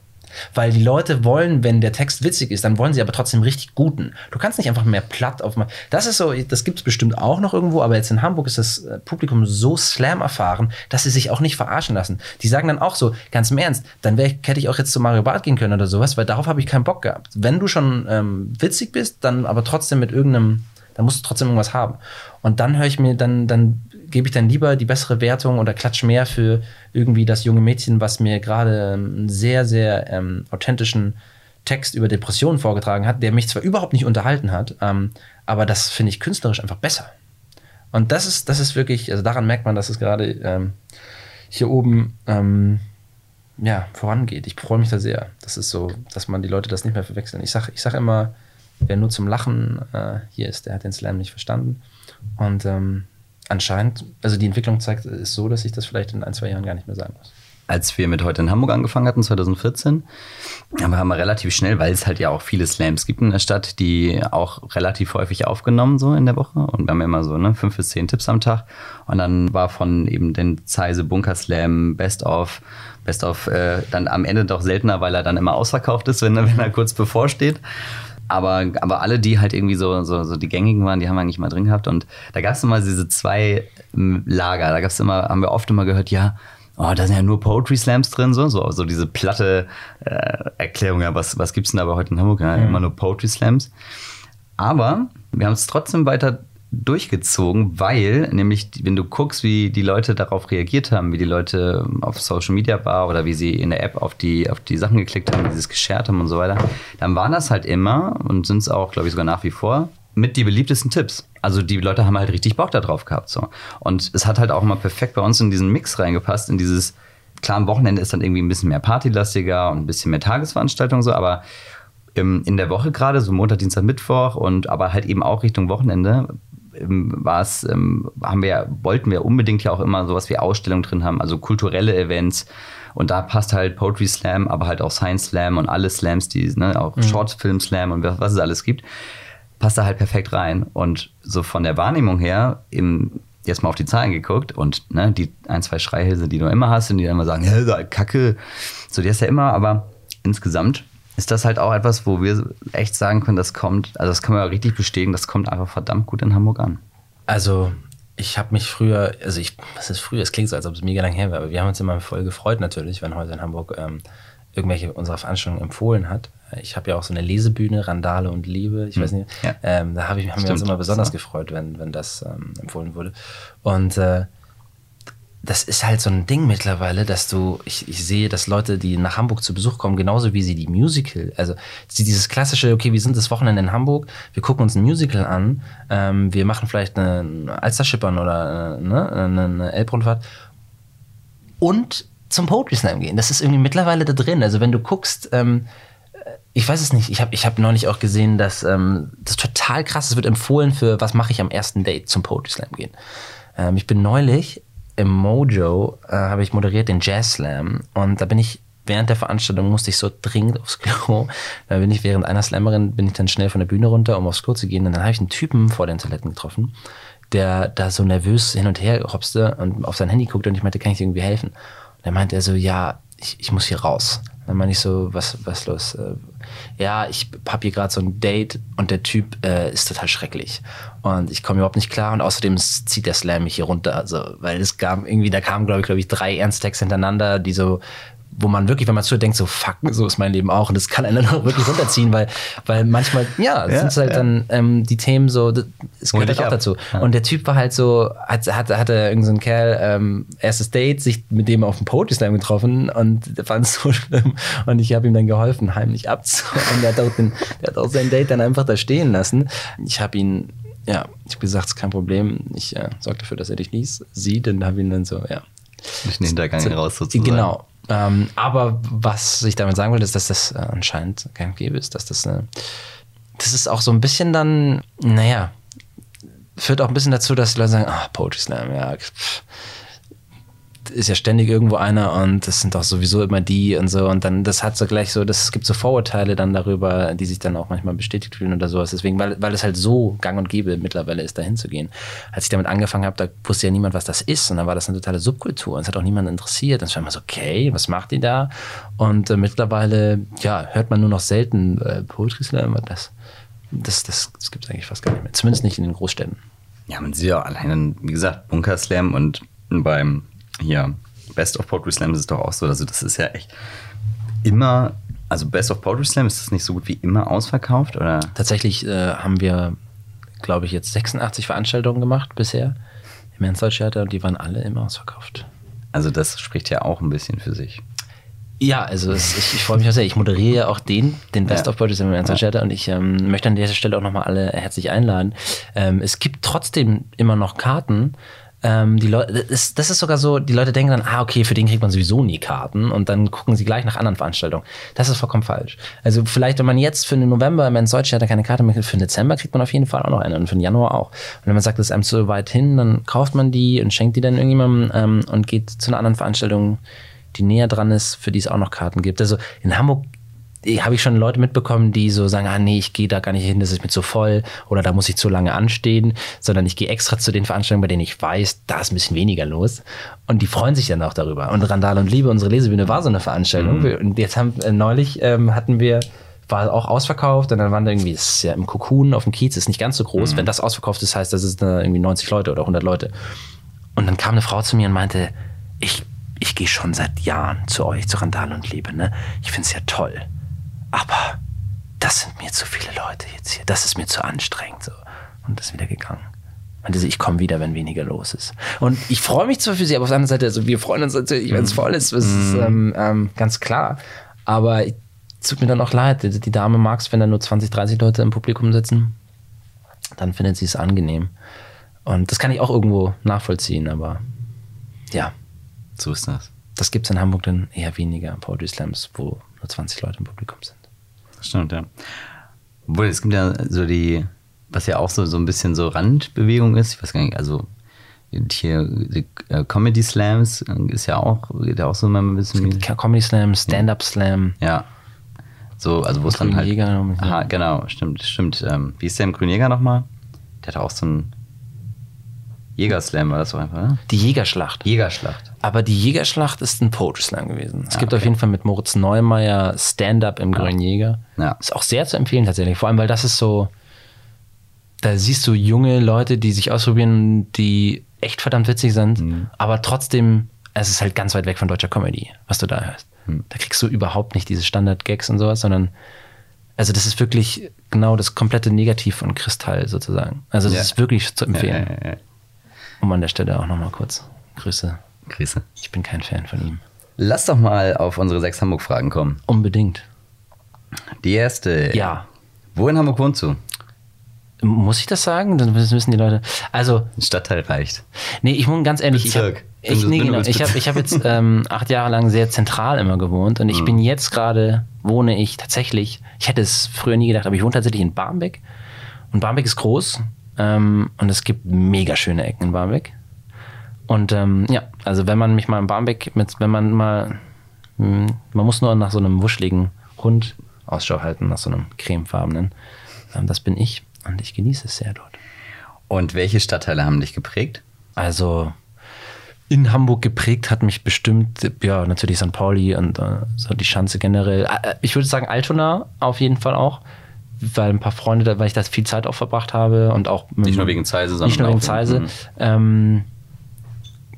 Weil die Leute wollen, wenn der Text witzig ist, dann wollen sie aber trotzdem richtig guten. Du kannst nicht einfach mehr platt aufmachen. Das ist so, das gibt es bestimmt auch noch irgendwo, aber jetzt in Hamburg ist das äh, Publikum so Slam erfahren, dass sie sich auch nicht verarschen lassen. Die sagen dann auch so, ganz im Ernst, dann wär, hätte ich auch jetzt zu Mario Barth gehen können oder sowas, weil darauf habe ich keinen Bock gehabt. Wenn du schon ähm, witzig bist, dann aber trotzdem mit irgendeinem, dann musst du trotzdem irgendwas haben. Und dann höre ich mir, dann, dann gebe ich dann lieber die bessere Wertung oder klatsch mehr für irgendwie das junge Mädchen, was mir gerade einen sehr, sehr ähm, authentischen Text über Depressionen vorgetragen hat, der mich zwar überhaupt nicht unterhalten hat, ähm, aber das finde ich künstlerisch einfach besser. Und das ist, das ist wirklich, also daran merkt man, dass es gerade ähm, hier oben ähm, ja, vorangeht. Ich freue mich da sehr. Das ist so, dass man die Leute das nicht mehr verwechseln. Ich sage ich sag immer, wer nur zum Lachen äh, hier ist, der hat den Slam nicht verstanden. Und ähm, anscheinend, also die Entwicklung zeigt, ist so, dass ich das vielleicht in ein, zwei Jahren gar nicht mehr sagen muss. Als wir mit heute in Hamburg angefangen hatten, 2014, aber haben wir relativ schnell, weil es halt ja auch viele Slams gibt in der Stadt, die auch relativ häufig aufgenommen so in der Woche und wir haben immer so ne, fünf bis zehn Tipps am Tag und dann war von eben den Zeise Bunker Slam Best of Best of äh, dann am Ende doch seltener, weil er dann immer ausverkauft ist, wenn, wenn er kurz bevorsteht. Aber, aber alle, die halt irgendwie so, so, so die gängigen waren, die haben wir eigentlich mal drin gehabt. Und da gab es immer diese zwei ähm, Lager. Da gab es immer, haben wir oft immer gehört, ja, oh, da sind ja nur Poetry Slams drin, so, so, so diese platte äh, Erklärung, ja, was, was gibt's denn da aber heute in Hamburg? Ja, mhm. Immer nur Poetry Slams. Aber wir haben es trotzdem weiter durchgezogen, weil nämlich, wenn du guckst, wie die Leute darauf reagiert haben, wie die Leute auf Social Media war oder wie sie in der App auf die, auf die Sachen geklickt haben, wie sie es geshared haben und so weiter, dann waren das halt immer und sind es auch, glaube ich, sogar nach wie vor mit die beliebtesten Tipps. Also die Leute haben halt richtig Bock darauf gehabt. So. Und es hat halt auch mal perfekt bei uns in diesen Mix reingepasst, in dieses, klar, am Wochenende ist dann irgendwie ein bisschen mehr partylastiger und ein bisschen mehr Tagesveranstaltung so, aber in der Woche gerade, so Montag, Dienstag, Mittwoch und aber halt eben auch Richtung Wochenende, ähm, war es, ähm, haben wir, wollten wir unbedingt ja auch immer sowas wie Ausstellungen drin haben, also kulturelle Events. Und da passt halt Poetry Slam, aber halt auch Science Slam und alle Slams, die, ne, auch mhm. Shortfilm Slam und was, was es alles gibt, passt da halt perfekt rein. Und so von der Wahrnehmung her, im, jetzt mal auf die Zahlen geguckt und ne, die ein, zwei Schreihälse, die du immer hast und die dann immer sagen, Kacke, so die ist ja immer, aber insgesamt ist das halt auch etwas, wo wir echt sagen können, das kommt, also das kann man ja richtig bestätigen, das kommt einfach verdammt gut in Hamburg an. Also ich habe mich früher, also ich, was ist früher, es klingt so, als ob es mega lang her wäre, aber wir haben uns immer voll gefreut natürlich, wenn heute in Hamburg ähm, irgendwelche unserer Veranstaltungen empfohlen hat. Ich habe ja auch so eine Lesebühne, Randale und Liebe, ich hm. weiß nicht, ja. ähm, da hab ich, haben Stimmt. wir uns immer besonders so. gefreut, wenn, wenn das ähm, empfohlen wurde. Und äh, das ist halt so ein Ding mittlerweile, dass du, ich, ich sehe, dass Leute, die nach Hamburg zu Besuch kommen, genauso wie sie die Musical, also dieses klassische, okay, wir sind das Wochenende in Hamburg, wir gucken uns ein Musical an, ähm, wir machen vielleicht eine Alsterschippern oder äh, ne, eine Elbrundfahrt und zum Poetry Slam gehen. Das ist irgendwie mittlerweile da drin. Also wenn du guckst, ähm, ich weiß es nicht, ich habe ich hab neulich auch gesehen, dass ähm, das total krass ist, wird empfohlen für, was mache ich am ersten Date zum Poetry Slam gehen. Ähm, ich bin neulich im Mojo äh, habe ich moderiert den Jazz Slam und da bin ich während der Veranstaltung musste ich so dringend aufs Klo. <laughs> Da bin ich während einer Slammerin bin ich dann schnell von der Bühne runter, um aufs Klo zu gehen. Und dann habe ich einen Typen vor den Toiletten getroffen, der da so nervös hin und her hopste und auf sein Handy guckte und ich meinte, kann ich dir irgendwie helfen? Und dann meinte er so, ja, ich, ich muss hier raus. Dann meine ich so, was, was los? Ja, ich habe hier gerade so ein Date und der Typ äh, ist total schrecklich. Und ich komme überhaupt nicht klar und außerdem zieht der Slam mich hier runter. Also, weil es gab irgendwie, da kamen, glaube ich, glaube ich, drei Ernsttexte hintereinander, die so wo man wirklich, wenn man zu denkt, so fuck, so ist mein Leben auch. Und das kann einen dann wirklich runterziehen, weil, weil manchmal, ja, ja sind halt ja. dann ähm, die Themen so, es gehört halt auch ab. dazu. Ja. Und der Typ war halt so, hat, hat, hatte irgendein so Kerl, ähm, erstes Date, sich mit dem auf dem Poetry Slam getroffen und der fand es so <laughs> schlimm. Und ich habe ihm dann geholfen, heimlich abzuhauen. Der hat, auch den, der hat auch sein Date dann einfach da stehen lassen. Ich habe ihn ja, ich habe gesagt, es ist kein Problem. Ich äh, sorge dafür, dass er dich liest, sieht und habe ihn dann so, ja. Den Hintergang raus sozusagen. Genau, ähm, aber was ich damit sagen will, ist, dass das äh, anscheinend kein Gebe ist, dass das eine das ist auch so ein bisschen dann, naja, führt auch ein bisschen dazu, dass die Leute sagen, ah, Poetry Slam, ja, pff, ist ja ständig irgendwo einer und das sind doch sowieso immer die und so. Und dann, das hat so gleich so, das, gibt so Vorurteile dann darüber, die sich dann auch manchmal bestätigt fühlen oder sowas. Deswegen, weil, weil es halt so gang und gäbe mittlerweile ist, da hinzugehen. Als ich damit angefangen habe, da wusste ja niemand, was das ist. Und dann war das eine totale Subkultur. Und es hat auch niemand interessiert. Und es war immer so, okay, was macht die da? Und äh, mittlerweile, ja, hört man nur noch selten äh, Poetry Slam. Das, das, das, das gibt es eigentlich fast gar nicht mehr. Zumindest nicht in den Großstädten. Ja, man sieht ja alleine, wie gesagt, Bunker Slam und beim hier, Best of Poetry Slam ist es doch auch so. Also, das ist ja echt immer, also Best of Poetry Slam, ist das nicht so gut wie immer ausverkauft? Oder? Tatsächlich äh, haben wir, glaube ich, jetzt 86 Veranstaltungen gemacht bisher im Ernsthaft und die waren alle immer ausverkauft. Also, das spricht ja auch ein bisschen für sich. Ja, also es, ich, ich freue mich auch sehr. Ich moderiere ja auch den, den Best ja. of Poetry Slam im Ernsthaft ja. und ich ähm, möchte an dieser Stelle auch nochmal alle herzlich einladen. Ähm, es gibt trotzdem immer noch Karten ähm, die Leute, das, das, ist sogar so, die Leute denken dann, ah, okay, für den kriegt man sowieso nie Karten und dann gucken sie gleich nach anderen Veranstaltungen. Das ist vollkommen falsch. Also vielleicht, wenn man jetzt für den November im Deutsche hat keine Karte mehr, für den Dezember kriegt man auf jeden Fall auch noch eine und für den Januar auch. Und wenn man sagt, das ist einem zu weit hin, dann kauft man die und schenkt die dann irgendjemandem ähm, und geht zu einer anderen Veranstaltung, die näher dran ist, für die es auch noch Karten gibt. Also in Hamburg habe ich schon Leute mitbekommen, die so sagen, ah nee, ich gehe da gar nicht hin, das ist mir zu voll oder da muss ich zu lange anstehen, sondern ich gehe extra zu den Veranstaltungen, bei denen ich weiß, da ist ein bisschen weniger los. Und die freuen sich dann auch darüber. Und Randale und Liebe, unsere Lesebühne war so eine Veranstaltung. Mhm. Und jetzt haben äh, neulich ähm, hatten wir war auch ausverkauft und dann waren da irgendwie, das ist ja im Kokun auf dem Kiez, ist nicht ganz so groß. Mhm. Wenn das ausverkauft ist, heißt das ist irgendwie 90 Leute oder 100 Leute. Und dann kam eine Frau zu mir und meinte, ich, ich gehe schon seit Jahren zu euch, zu Randal und Liebe, ne? Ich finde es ja toll aber das sind mir zu viele Leute jetzt hier, das ist mir zu anstrengend. So. Und ist wieder gegangen. Meinte sie, ich komme wieder, wenn weniger los ist. Und ich freue mich zwar für sie, aber auf der anderen Seite, also wir freuen uns natürlich, wenn es mhm. voll ist, das ist mhm. ähm, ähm, ganz klar. Aber es tut mir dann auch leid, die, die Dame mag es, wenn da nur 20, 30 Leute im Publikum sitzen, dann findet sie es angenehm. Und das kann ich auch irgendwo nachvollziehen, aber ja. So ist das. Das gibt es in Hamburg dann eher weniger Poetry Slams, wo nur 20 Leute im Publikum sind. Stimmt, ja. Obwohl, es gibt ja so die, was ja auch so, so ein bisschen so Randbewegung ist, ich weiß gar nicht, also hier äh, Comedy Slams ist ja auch, geht ja auch so immer ein bisschen. Comedy Slam, Stand-Up Slam. Ja. So, also wo es dann halt. Jäger aha, genau, stimmt, stimmt. Ähm, wie ist der im Grünjäger nochmal? Der hat auch so ein Jägerslam war das so einfach, ne? Die Jägerschlacht. Jägerschlacht. Aber die Jägerschlacht ist ein Poetry Slam gewesen. Es ja, gibt okay. auf jeden Fall mit Moritz Neumeier Stand-Up im ja. Grünen Jäger. Ja. Ist auch sehr zu empfehlen tatsächlich. Vor allem, weil das ist so, da siehst du junge Leute, die sich ausprobieren, die echt verdammt witzig sind, mhm. aber trotzdem, es ist halt ganz weit weg von deutscher Comedy, was du da hörst. Mhm. Da kriegst du überhaupt nicht diese Standard-Gags und sowas, sondern also das ist wirklich genau das komplette Negativ von Kristall sozusagen. Also das ist wirklich zu empfehlen. Um an der Stelle auch nochmal kurz Grüße. Grüße. Ich bin kein Fan von ihm. Lass doch mal auf unsere sechs Hamburg-Fragen kommen. Unbedingt. Die erste. Ja. Wo in Hamburg wohnst du? Muss ich das sagen? Dann wissen die Leute. Also. Ein Stadtteil reicht. Nee, ich wohne ganz ehrlich. Bezirk. Ich habe nee, genau, ich hab, ich hab jetzt ähm, acht Jahre lang sehr zentral immer gewohnt und ich mhm. bin jetzt gerade, wohne ich tatsächlich, ich hätte es früher nie gedacht, aber ich wohne tatsächlich in Barmbek. Und Barmbek ist groß ähm, und es gibt mega schöne Ecken in Barmbek. Und ähm, ja, also wenn man mich mal im Barmbek mit, wenn man mal, mh, hm, man muss nur nach so einem wuscheligen Hund Ausschau halten, nach so einem cremefarbenen. Ähm, das bin ich und ich genieße es sehr dort. Und welche Stadtteile haben dich geprägt? Also in Hamburg geprägt hat mich bestimmt, ja, natürlich St. Pauli und äh, so die Schanze generell. Äh, äh, ich würde sagen Altona auf jeden Fall auch weil ein paar Freunde, weil ich da viel Zeit auch verbracht habe und auch nicht nur wegen Zeise, sondern nicht nur wegen Zeise. Mhm. Ähm,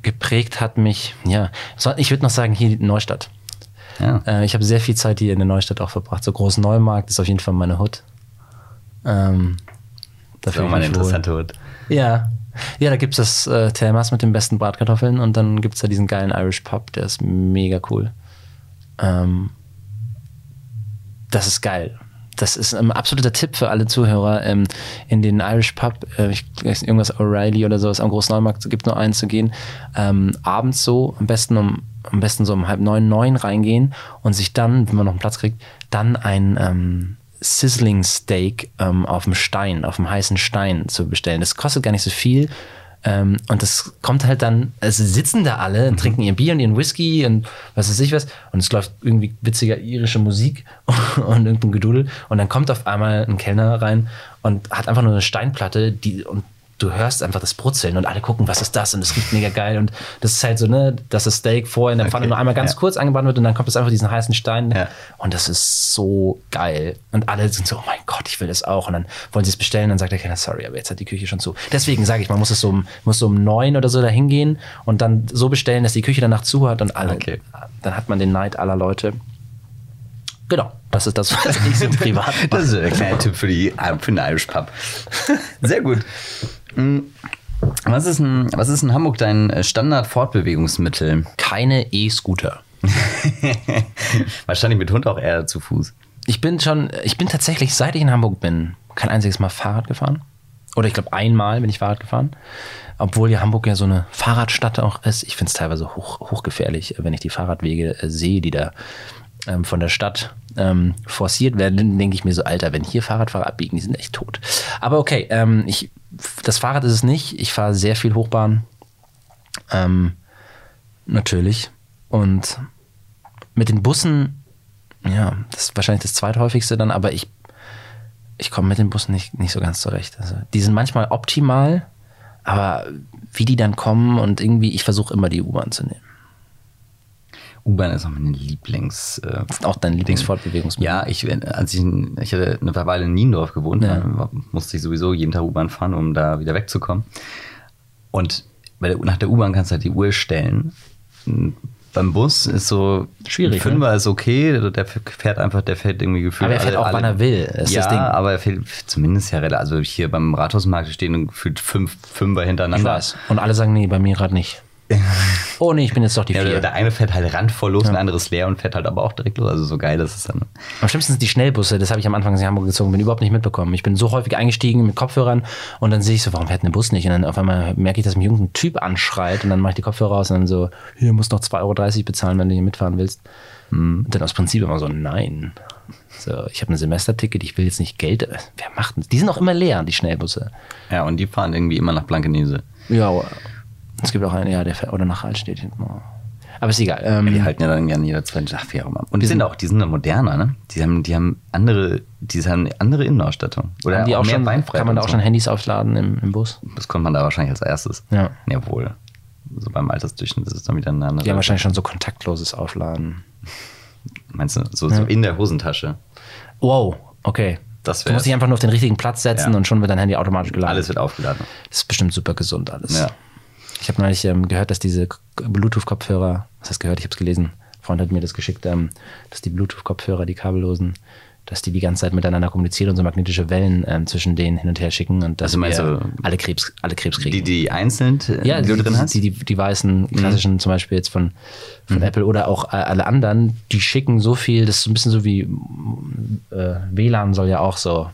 geprägt hat mich, ja, ich würde noch sagen, hier Neustadt. Ja. Äh, ich habe sehr viel Zeit hier in der Neustadt auch verbracht. So Groß Neumarkt ist auf jeden Fall meine Hut. Ähm, das ist auch mal eine interessante Hut. Ja. Ja, da gibt es das äh, Thelmas mit den besten Bratkartoffeln und dann gibt es da diesen geilen Irish Pub, der ist mega cool. Ähm, das ist geil das ist ein absoluter Tipp für alle Zuhörer. Ähm, in den Irish Pub, äh, ich irgendwas O'Reilly oder sowas am Großen Neumarkt gibt nur einen zu gehen. Ähm, abends so, am besten um am besten so um halb neun, neun reingehen und sich dann, wenn man noch einen Platz kriegt, dann ein ähm, Sizzling Steak ähm, auf dem Stein, auf dem heißen Stein zu bestellen. Das kostet gar nicht so viel. Ähm, und das kommt halt dann, also sitzen da alle, mhm. trinken ihr Bier und ihren Whisky und was weiß ich was. Und es läuft irgendwie witziger irische Musik <laughs> und irgendein Gedudel. Und dann kommt auf einmal ein Kellner rein und hat einfach nur eine Steinplatte, die und du hörst einfach das Brutzeln und alle gucken, was ist das? Und es riecht mega geil. Und das ist halt so, ne, dass das Steak vorher in der Pfanne okay. nur einmal ganz ja. kurz angebraten wird und dann kommt es einfach diesen heißen Stein. Ja. Und das ist so geil. Und alle sind so, oh mein Gott, ich will das auch. Und dann wollen sie es bestellen, und dann sagt der Kellner, sorry, aber jetzt hat die Küche schon zu. Deswegen sage ich, man muss es so, muss so um neun oder so da hingehen und dann so bestellen, dass die Küche danach zu hat und alle. Okay. Dann hat man den Neid aller Leute. Genau, das ist das, was ich so privat mache. <laughs> Das ist ein kleiner Tipp für, die, für den Irish Pub. <laughs> Sehr gut. Hm. Was ist, in, was ist in Hamburg dein äh, Standard-Fortbewegungsmittel? Keine E-Scooter. <laughs> Wahrscheinlich mit Hund auch eher zu Fuß. Ich bin schon, ich bin tatsächlich, seit ich in Hamburg bin, kein einziges Mal Fahrrad gefahren. Oder ich glaube, einmal bin ich Fahrrad gefahren. Obwohl ja Hamburg ja so eine Fahrradstadt auch ist. Ich finde es teilweise hoch, hochgefährlich, wenn ich die Fahrradwege äh, sehe, die da ähm, von der Stadt ähm, forciert werden, dann denke ich mir so, Alter, wenn hier Fahrradfahrer abbiegen, die sind echt tot. Aber okay, ähm, ich, das Fahrrad ist es nicht. Ich fahre sehr viel Hochbahn. Ähm, natürlich. Und mit den Bussen, ja, das ist wahrscheinlich das zweithäufigste dann, aber ich, ich komme mit den Bussen nicht, nicht so ganz zurecht. Also, die sind manchmal optimal, aber wie die dann kommen und irgendwie, ich versuche immer die U-Bahn zu nehmen. U-Bahn ist auch mein Lieblings. Äh, ist auch dein Lieblingsfortbewegungsmittel? Ja, ich, als ich, ich hatte eine Weile in Niendorf gewohnt, ja. musste ich sowieso jeden Tag U-Bahn fahren, um da wieder wegzukommen. Und der, nach der U-Bahn kannst du halt die Uhr stellen. Beim Bus ist so schwierig. Fünfer ne? ist okay, der fährt einfach, der fährt irgendwie gefühlt. Aber er fährt alle, auch, alle, wann er will. Ist ja, aber er fährt zumindest ja relativ. Also hier beim Rathausmarkt stehen gefühlt fünf Fünfer hintereinander. Ich weiß. Und alle sagen, nee, bei mir gerade nicht. Oh nee, ich bin jetzt doch die ja, vier. Der eine fährt halt randvoll los, ja. ein anderes leer und fährt halt aber auch direkt los. Also so geil ist es dann. Am schlimmsten sind die Schnellbusse. Das habe ich am Anfang in Hamburg gezogen, bin überhaupt nicht mitbekommen. Ich bin so häufig eingestiegen mit Kopfhörern und dann sehe ich so, warum fährt ein Bus nicht? Und dann auf einmal merke ich, dass mich irgendein Typ anschreit und dann mache ich die Kopfhörer raus und dann so, hier musst noch 2,30 Euro bezahlen, wenn du hier mitfahren willst. Mhm. Und dann aus Prinzip immer so, nein. So, ich habe ein Semesterticket, ich will jetzt nicht Geld. Wer macht das? Die sind auch immer leer, die Schnellbusse. Ja, und die fahren irgendwie immer nach Blankenese. Ja, es gibt auch einen, ja, der fährt, oder nach Altstedt hinten. Aber ist egal. Ähm, die halten ja dann gerne jeder zweite Tag wie Und die sind auch, die sind dann moderner, ne? Die haben, die haben andere, die haben andere Innenausstattung. Oder die auch, auch schon, kann man da auch so. schon Handys aufladen im, im Bus? Das kommt man da wahrscheinlich als erstes. Ja. Jawohl. So beim Altersdurchschnitt ist es dann wieder eine andere. Die haben wahrscheinlich schon so kontaktloses Aufladen. Meinst du, so, ja. so in der Hosentasche? Wow, okay. Das du musst dich einfach nur auf den richtigen Platz setzen ja. und schon wird dein Handy automatisch geladen. Alles wird aufgeladen. Das ist bestimmt super gesund alles. Ja. Ich habe neulich ähm, gehört, dass diese Bluetooth-Kopfhörer, was heißt gehört, ich habe es gelesen, ein Freund hat mir das geschickt, ähm, dass die Bluetooth-Kopfhörer, die kabellosen, dass die die ganze Zeit miteinander kommunizieren und so magnetische Wellen ähm, zwischen denen hin und her schicken und dass also meinst wir du, alle Krebs, alle Krebs kriegen. Die, die einzeln, äh, ja, die, du drin hast? Die, die, die weißen mhm. klassischen mhm. zum Beispiel jetzt von, von mhm. Apple oder auch äh, alle anderen, die schicken so viel, das ist ein bisschen so wie äh, WLAN soll ja auch so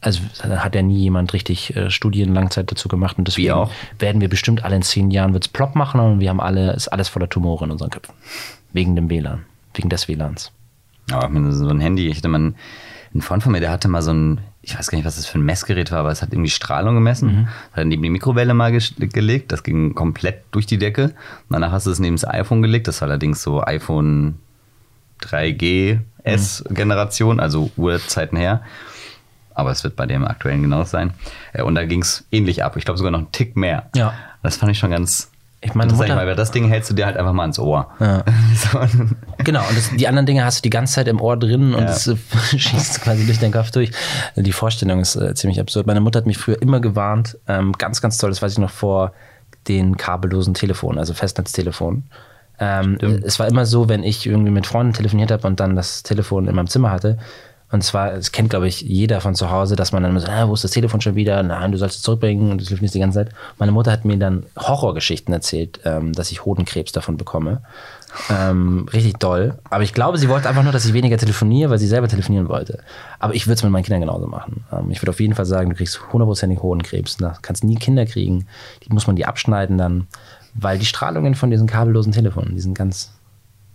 also hat ja nie jemand richtig äh, Studien Langzeit dazu gemacht und deswegen auch. werden wir bestimmt alle in zehn Jahren wird's plopp machen und wir haben alle, ist alles voller Tumore in unseren Köpfen. Wegen dem WLAN, wegen des WLANs. Aber mit so ein Handy, ich hatte mal ein Freund von mir, der hatte mal so ein, ich weiß gar nicht, was das für ein Messgerät war, aber es hat irgendwie Strahlung gemessen. Mhm. Hat neben die Mikrowelle mal gelegt, das ging komplett durch die Decke. Und danach hast du es neben das iPhone gelegt, das war allerdings so iPhone 3G S-Generation, also Urzeiten her aber es wird bei dem aktuellen genauso sein. Äh, und da ging es ähnlich ab. Ich glaube sogar noch einen Tick mehr. Ja. Das fand ich schon ganz. Ich meine, Mutter, weil das Ding hältst du dir halt einfach mal ins Ohr. Ja. <laughs> so. Genau, und das, die anderen Dinge hast du die ganze Zeit im Ohr drin und es ja. <laughs> schießt quasi durch den Kopf durch. Die Vorstellung ist äh, ziemlich absurd. Meine Mutter hat mich früher immer gewarnt, ähm, ganz, ganz toll, das weiß ich noch vor den kabellosen Telefonen, also Festnetztelefonen. Ähm, es war immer so, wenn ich irgendwie mit Freunden telefoniert habe und dann das Telefon in meinem Zimmer hatte, und zwar, es kennt, glaube ich, jeder von zu Hause, dass man dann so, ah, wo ist das Telefon schon wieder? Nein, du sollst es zurückbringen und du telefonierst die ganze Zeit. Meine Mutter hat mir dann Horrorgeschichten erzählt, ähm, dass ich Hodenkrebs davon bekomme. Ähm, richtig doll. Aber ich glaube, sie wollte einfach nur, dass ich weniger telefoniere, weil sie selber telefonieren wollte. Aber ich würde es mit meinen Kindern genauso machen. Ähm, ich würde auf jeden Fall sagen, du kriegst hundertprozentig Hodenkrebs. Du kannst nie Kinder kriegen. Die muss man die abschneiden dann, weil die Strahlungen von diesen kabellosen Telefonen, die sind ganz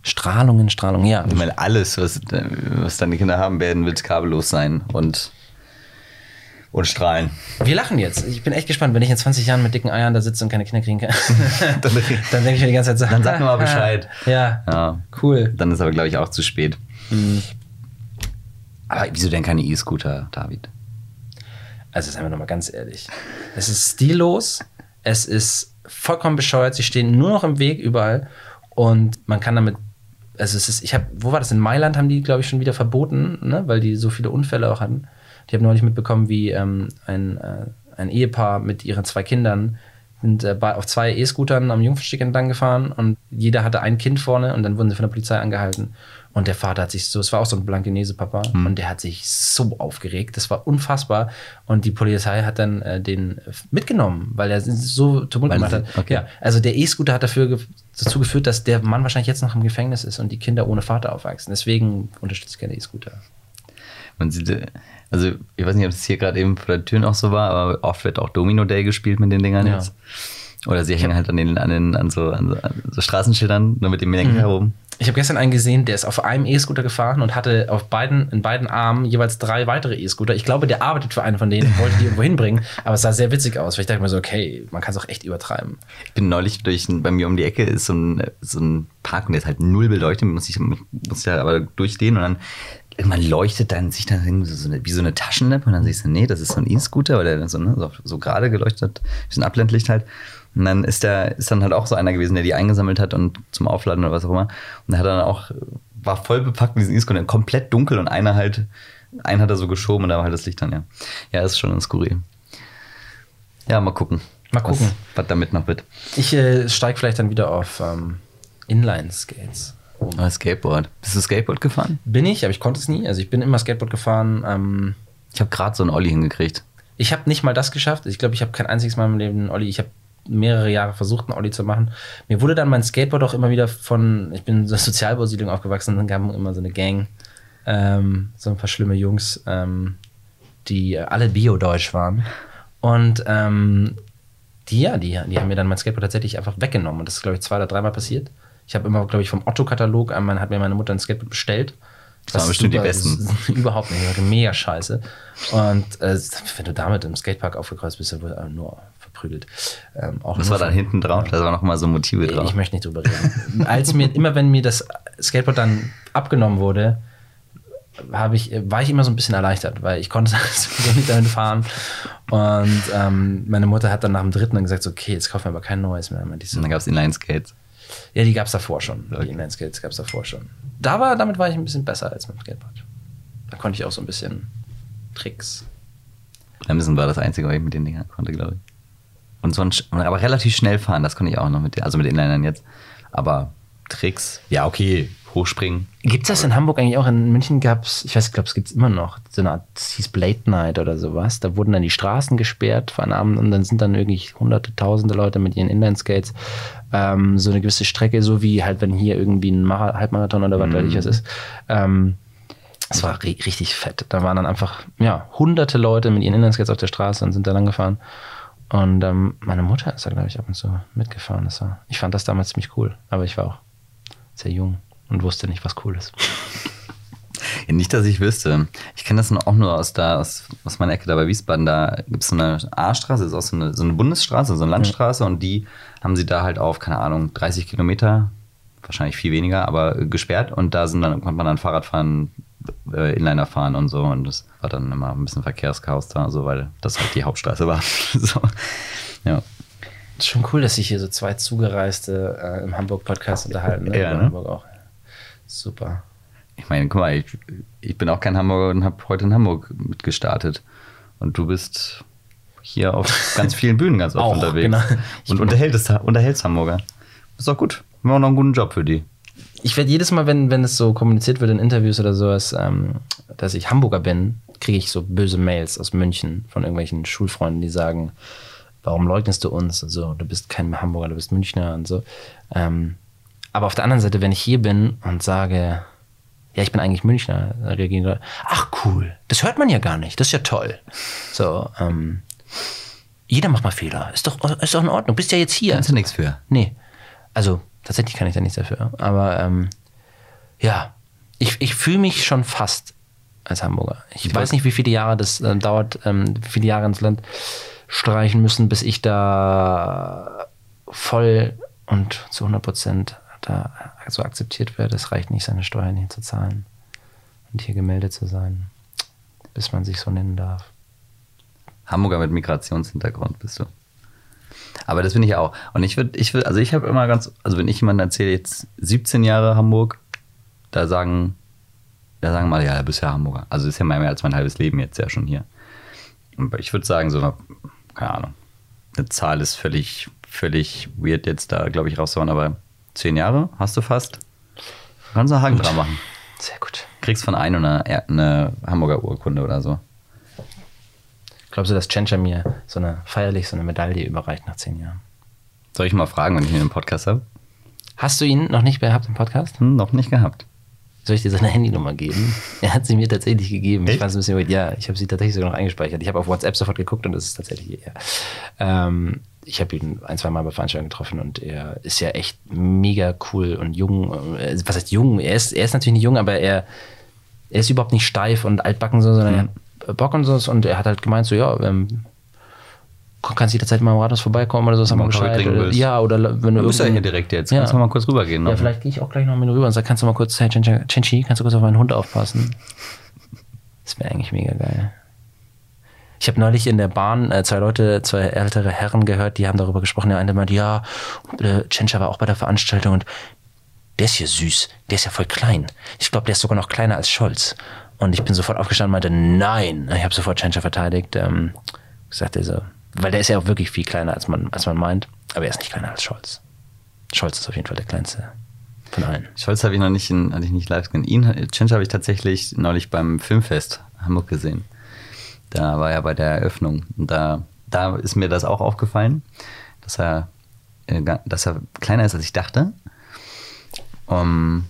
Strahlungen, Strahlung, ja. Ich meine, alles, was, was deine Kinder haben werden, wird kabellos sein und, und strahlen. Wir lachen jetzt. Ich bin echt gespannt, wenn ich in 20 Jahren mit dicken Eiern da sitze und keine Kinder kriegen kann. dann, <laughs> dann denke ich mir die ganze Zeit so. Dann sag mir mal Bescheid. <laughs> ja. ja. Cool. Dann ist aber, glaube ich, auch zu spät. Mhm. Aber wieso denn keine E-Scooter, David? Also, sagen wir nochmal ganz ehrlich. Es ist stillos. Es ist vollkommen bescheuert. Sie stehen nur noch im Weg überall. Und man kann damit also es ist, ich habe, wo war das? In Mailand haben die, glaube ich, schon wieder verboten, ne? weil die so viele Unfälle auch hatten. Ich habe neulich mitbekommen, wie ähm, ein, äh, ein Ehepaar mit ihren zwei Kindern sind äh, auf zwei E-Scootern am Jungfernstieg entlang gefahren und jeder hatte ein Kind vorne und dann wurden sie von der Polizei angehalten. Und der Vater hat sich so, es war auch so ein Blankenese-Papa, hm. und der hat sich so aufgeregt. Das war unfassbar. Und die Polizei hat dann äh, den mitgenommen, weil er so Tumult gemacht hat. Okay. Ja, also der E-Scooter hat dafür dazu geführt, dass der Mann wahrscheinlich jetzt noch im Gefängnis ist und die Kinder ohne Vater aufwachsen. Deswegen unterstütze ich gerne E-Scooter. Man sieht, also ich weiß nicht, ob es hier gerade eben vor der Tür noch so war, aber oft wird auch Domino Day gespielt mit den Dingern ja. jetzt. Oder sie hängen halt an, den, an, den, an, so, an, so, an so Straßenschildern, nur mit dem Lenker mhm. herum. Ich habe gestern einen gesehen, der ist auf einem E-Scooter gefahren und hatte auf beiden, in beiden Armen jeweils drei weitere E-Scooter. Ich glaube, der arbeitet für einen von denen und <laughs> wollte die irgendwo hinbringen. Aber es sah sehr witzig aus, weil ich dachte mir so, okay, man kann es auch echt übertreiben. Ich bin neulich durch, bei mir um die Ecke ist so ein, so ein Park und der ist halt null beleuchtet, muss ich, muss ja aber durchstehen und dann irgendwann leuchtet dann sich dann so eine, wie so eine Taschenlampe und dann siehst du, nee, das ist so ein E-Scooter, weil der so, ne, so, so gerade geleuchtet, bisschen Abblendlicht halt. Und dann ist der, ist dann halt auch so einer gewesen, der die eingesammelt hat und zum Aufladen oder was auch immer. Und der hat dann auch, war voll bepackt mit diesen E-Scooter, komplett dunkel und einer halt, einen hat er so geschoben und da war halt das Licht dann, ja. Ja, ist schon ein Skurril. Ja, mal gucken. Mal gucken. Was, was damit noch wird. Ich äh, steige vielleicht dann wieder auf ähm, Inline-Skates. Um. Ah, Skateboard. Bist du Skateboard gefahren? Bin ich, aber ich konnte es nie. Also ich bin immer Skateboard gefahren. Ähm, ich habe gerade so einen Olli hingekriegt. Ich habe nicht mal das geschafft. Ich glaube, ich habe kein einziges Mal im Leben einen Olli. Ich habe mehrere Jahre versucht, einen Olli zu machen. Mir wurde dann mein Skateboard auch immer wieder von, ich bin in der Sozialbausiedlung aufgewachsen, dann gab es immer so eine Gang, ähm, so ein paar schlimme Jungs, ähm, die alle Bio-Deutsch waren. Und ähm, die, ja, die, die haben mir dann mein Skateboard tatsächlich einfach weggenommen. Und das ist, glaube ich, zwei oder dreimal passiert. Ich habe immer, glaube ich, vom Otto-Katalog, einmal hat mir meine Mutter ein Skateboard bestellt. Das waren bestimmt die besten. <laughs> Überhaupt nicht, mega scheiße. Und äh, wenn du damit im Skatepark aufgekreuzt bist, dann wurde nur verprügelt. Ähm, Was war da hinten drauf? Da war noch mal so Motive drauf. Ich möchte nicht drüber reden. <laughs> Als mir, immer wenn mir das Skateboard dann abgenommen wurde, ich, war ich immer so ein bisschen erleichtert, weil ich konnte <laughs> so nicht damit fahren. Und ähm, meine Mutter hat dann nach dem dritten dann gesagt, so, okay, jetzt kaufen wir aber kein neues mehr. Und dann gab es Inline-Skates. Ja, die gab es davor schon. Okay. Die Inline-Skates gab es davor schon. Da war, damit war ich ein bisschen besser als mit dem Skateboard. Da konnte ich auch so ein bisschen Tricks. Bremsen war das Einzige, was ich mit den Dingern konnte, glaube ich. Und sonst, aber relativ schnell fahren, das konnte ich auch noch mit, also mit Inlinern jetzt. Aber Tricks, ja, okay, hochspringen. Gibt es das in Hamburg eigentlich auch? In München gab es, ich weiß, ich glaube, es gibt es immer noch, so eine Art, das hieß Blade Night oder sowas. Da wurden dann die Straßen gesperrt für einen Abend und dann sind dann irgendwie hunderte, tausende Leute mit ihren Inline-Skates ähm, so eine gewisse Strecke, so wie halt, wenn hier irgendwie ein Mar Halbmarathon oder was mhm. weiß ich was ist. Ähm, es war richtig fett. Da waren dann einfach, ja, hunderte Leute mit ihren Inline-Skates auf der Straße und sind da lang gefahren. Und ähm, meine Mutter ist da, glaube ich, ab und zu mitgefahren. Das war, ich fand das damals ziemlich cool, aber ich war auch sehr jung und wusste nicht, was cool ist. Ja, nicht, dass ich wüsste. Ich kenne das auch nur aus, da, aus, aus meiner Ecke da bei Wiesbaden. Da gibt es so eine A-Straße, das ist auch so eine, so eine Bundesstraße, so eine Landstraße ja. und die haben sie da halt auf, keine Ahnung, 30 Kilometer, wahrscheinlich viel weniger, aber gesperrt und da sind dann, konnte man dann Fahrrad fahren, äh, Inliner fahren und so und das war dann immer ein bisschen Verkehrschaos da, so, weil das halt die Hauptstraße war. <laughs> so. Ja. ist schon cool, dass sich hier so zwei Zugereiste äh, im Hamburg-Podcast unterhalten. Ne? Ja, ne? Hamburg auch. Super. Ich meine, guck mal, ich, ich bin auch kein Hamburger und habe heute in Hamburg mitgestartet. Und du bist hier auf <laughs> ganz vielen Bühnen ganz oft unterwegs. Genau. Und unterhältst, unterhältst Hamburger. Ist doch gut. Wir haben auch noch einen guten Job für die. Ich werde jedes Mal, wenn, wenn es so kommuniziert wird in Interviews oder sowas, ähm, dass ich Hamburger bin, kriege ich so böse Mails aus München von irgendwelchen Schulfreunden, die sagen, warum leugnest du uns? Also, du bist kein Hamburger, du bist Münchner und so. Ähm, aber auf der anderen Seite, wenn ich hier bin und sage, ja, ich bin eigentlich Münchner, reagieren Leute, ach cool, das hört man ja gar nicht, das ist ja toll. So, ähm, jeder macht mal Fehler, ist doch, ist doch in Ordnung, bist ja jetzt hier. Kannst du nichts für? Nee, also tatsächlich kann ich da nichts dafür, aber ähm, ja, ich, ich fühle mich schon fast als Hamburger. Ich, weiß nicht, wie viele Jahre das äh, dauert, ähm, wie viele Jahre ins Land streichen müssen, bis ich da voll und zu 100 Prozent da so akzeptiert werde. Es reicht nicht, seine Steuern hier zu zahlen und hier gemeldet zu sein, bis man sich so nennen darf. Hamburger mit Migrationshintergrund bist du. Aber das finde ich auch. Und ich würde, ich will, also ich habe immer ganz, also wenn ich jemandem erzähle, jetzt 17 Jahre Hamburg, da sagen, da sagen mal, ja, du bist ja Hamburger. Also ist ja mehr als mein halbes Leben jetzt ja schon hier. Und ich würde sagen, so, keine Ahnung, eine Zahl ist völlig, völlig weird jetzt da, glaube ich, rauszuhauen, aber zehn Jahre hast du fast. Kannst du einen Haken dran machen. Sehr gut. Kriegst von einem eine, eine Hamburger Urkunde oder so. Glaubst du, dass Tschentscher mir so eine feierlich so eine Medaille überreicht nach zehn Jahren? Soll ich mal fragen, wenn ich ihn im Podcast habe? Hast du ihn noch nicht gehabt im Podcast? Hm, noch nicht gehabt. Soll ich dir seine Handynummer geben? <laughs> Er hat sie mir tatsächlich gegeben. Echt? Ich fand es ein bisschen weird. Ja, ich habe sie tatsächlich sogar noch eingespeichert. Ich habe auf WhatsApp sofort geguckt und es ist tatsächlich er. Ähm, ich habe ihn ein, zwei Mal bei Veranstaltungen getroffen und er ist ja echt mega cool und jung. Äh, was heißt jung? Er ist, er ist natürlich nicht jung, aber er, er ist überhaupt nicht steif und altbacken, so, sondern mhm. Bock und so. Und er hat halt gemeint, so, ja, ähm, kannst jederzeit mal im Rathaus vorbeikommen oder so, haben wir Bescheid. Ja, oder wenn du. Du bist ja hier direkt jetzt. Ja. Kannst du mal kurz rübergehen. Ja, vielleicht gehe ich auch gleich noch mit rüber und sage, kannst du mal kurz, hey, Chenchi, kannst du kurz auf meinen Hund aufpassen? Das wäre eigentlich mega geil. Ich habe neulich in der Bahn äh, zwei Leute, zwei ältere Herren gehört, die haben darüber gesprochen. Der eine meinte, ja, äh, Chencha war auch bei der Veranstaltung und der ist hier süß, der ist ja voll klein. Ich glaube, der ist sogar noch kleiner als Scholz. Und ich bin sofort aufgestanden und meinte, nein. Ich habe sofort Chencha verteidigt. Ähm, gesagt, so, weil der ist ja auch wirklich viel kleiner, als man, als man meint. Aber er ist nicht kleiner als Scholz. Scholz ist auf jeden Fall der kleinste von allen. Scholz habe ich noch nicht, in, hatte ich nicht live gesehen. Ihn, Chencha habe ich tatsächlich neulich beim Filmfest Hamburg gesehen. Da war er bei der Eröffnung. Und da, da ist mir das auch aufgefallen, dass er, äh, dass er kleiner ist, als ich dachte. Um,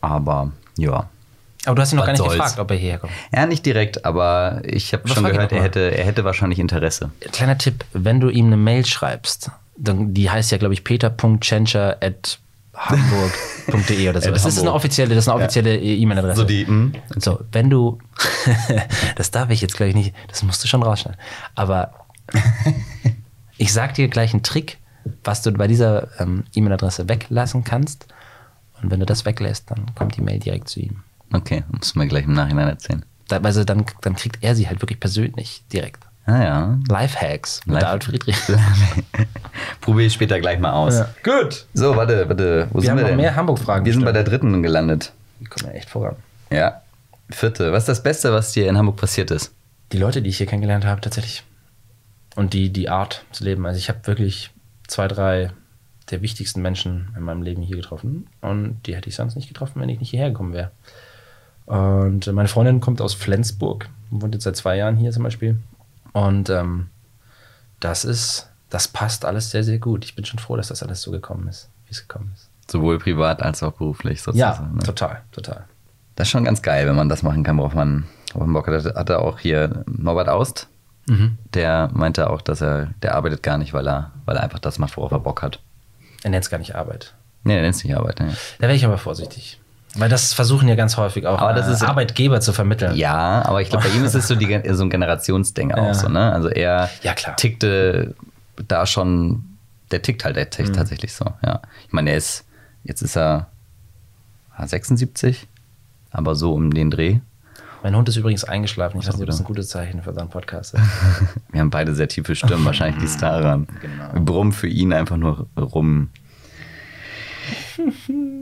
aber ja, aber du hast ihn noch gar nicht soll's. gefragt, ob er hierher kommt. Ja, nicht direkt, aber ich habe schon gehört, er hätte, er hätte wahrscheinlich Interesse. Kleiner Tipp, wenn du ihm eine Mail schreibst, dann, die heißt ja, glaube ich, peter.chencher at hamburg.de <laughs> oder so. das, ist eine offizielle, das ist eine offizielle ja. E-Mail-Adresse. So, die, mm, okay. so, wenn du, <laughs> das darf ich jetzt gleich nicht, das musst du schon rausschneiden. Aber <laughs> ich sag dir gleich einen Trick, was du bei dieser ähm, E-Mail-Adresse weglassen kannst. Und wenn du das weglässt, dann kommt die Mail direkt zu ihm. Okay, muss mir gleich im Nachhinein erzählen. Da, also dann, dann kriegt er sie halt wirklich persönlich direkt. Ah ja. Lifehacks mit Life David Friedrich. <laughs> Probiere ich später gleich mal aus. Ja. Gut. So, warte, warte. Wo wir sind haben wir noch denn? mehr Hamburg-Fragen. Wir sind bei der dritten gelandet. Wir kommen ja echt voran. Ja. Vierte. Was ist das Beste, was dir in Hamburg passiert ist? Die Leute, die ich hier kennengelernt habe, tatsächlich. Und die, die Art zu leben. Also ich habe wirklich zwei, drei der wichtigsten Menschen in meinem Leben hier getroffen. Und die hätte ich sonst nicht getroffen, wenn ich nicht hierher gekommen wäre. Und meine Freundin kommt aus Flensburg, wohnt jetzt seit zwei Jahren hier zum Beispiel. Und ähm, das ist, das passt alles sehr, sehr gut. Ich bin schon froh, dass das alles so gekommen ist, wie es gekommen ist. Sowohl privat als auch beruflich sozusagen. Ja, ne? total, total. Das ist schon ganz geil, wenn man das machen kann, worauf man, worauf man Bock hat. Hatte auch hier Norbert Aust, mhm. der meinte auch, dass er, der arbeitet gar nicht, weil er, weil er einfach das macht, worauf er Bock hat. Er nennt es gar nicht Arbeit. Nee, er nennt es nicht Arbeit. Ne. Da wäre ich aber vorsichtig. Weil das versuchen ja ganz häufig auch aber das ist, Arbeitgeber zu vermitteln. Ja, aber ich glaube, bei ihm ist es so, die, so ein Generationsding auch so, ne? Also er ja, klar. tickte da schon, der tickt halt der tickt mhm. tatsächlich so, ja. Ich meine, er ist, jetzt ist er 76, aber so um den Dreh. Mein Hund ist übrigens eingeschlafen. Ich weiß nicht, ob das ein gutes Zeichen für seinen Podcast ist. <laughs> Wir haben beide sehr tiefe Stimmen, <laughs> wahrscheinlich liegt es daran. Genau. Wir brummen für ihn einfach nur rum.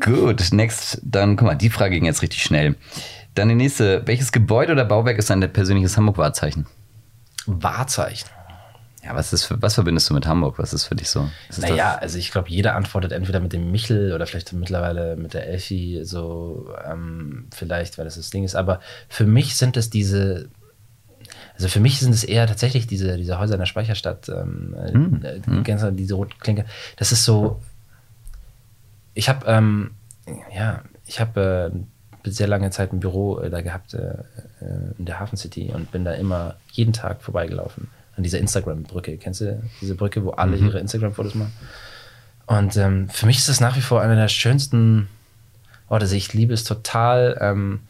Gut, next. Dann, guck mal, die Frage ging jetzt richtig schnell. Dann die nächste. Welches Gebäude oder Bauwerk ist dein persönliches Hamburg-Wahrzeichen? Wahrzeichen? Ja, was, ist für, was verbindest du mit Hamburg? Was ist für dich so? Naja, also ich glaube, jeder antwortet entweder mit dem Michel oder vielleicht mittlerweile mit der Elfi, so ähm, vielleicht, weil das das Ding ist. Aber für mich sind es diese, also für mich sind es eher tatsächlich diese, diese Häuser in der Speicherstadt, ähm, hm. äh, hm. diese rote Klinke. Das ist so, ich habe ähm, ja, ich habe äh, sehr lange Zeit ein Büro äh, da gehabt äh, äh, in der Hafen City und bin da immer jeden Tag vorbeigelaufen an dieser Instagram-Brücke. Kennst du diese Brücke, wo alle mhm. ihre Instagram-Fotos machen? Und ähm, für mich ist das nach wie vor einer der schönsten oh, das, ich liebe es total, ähm,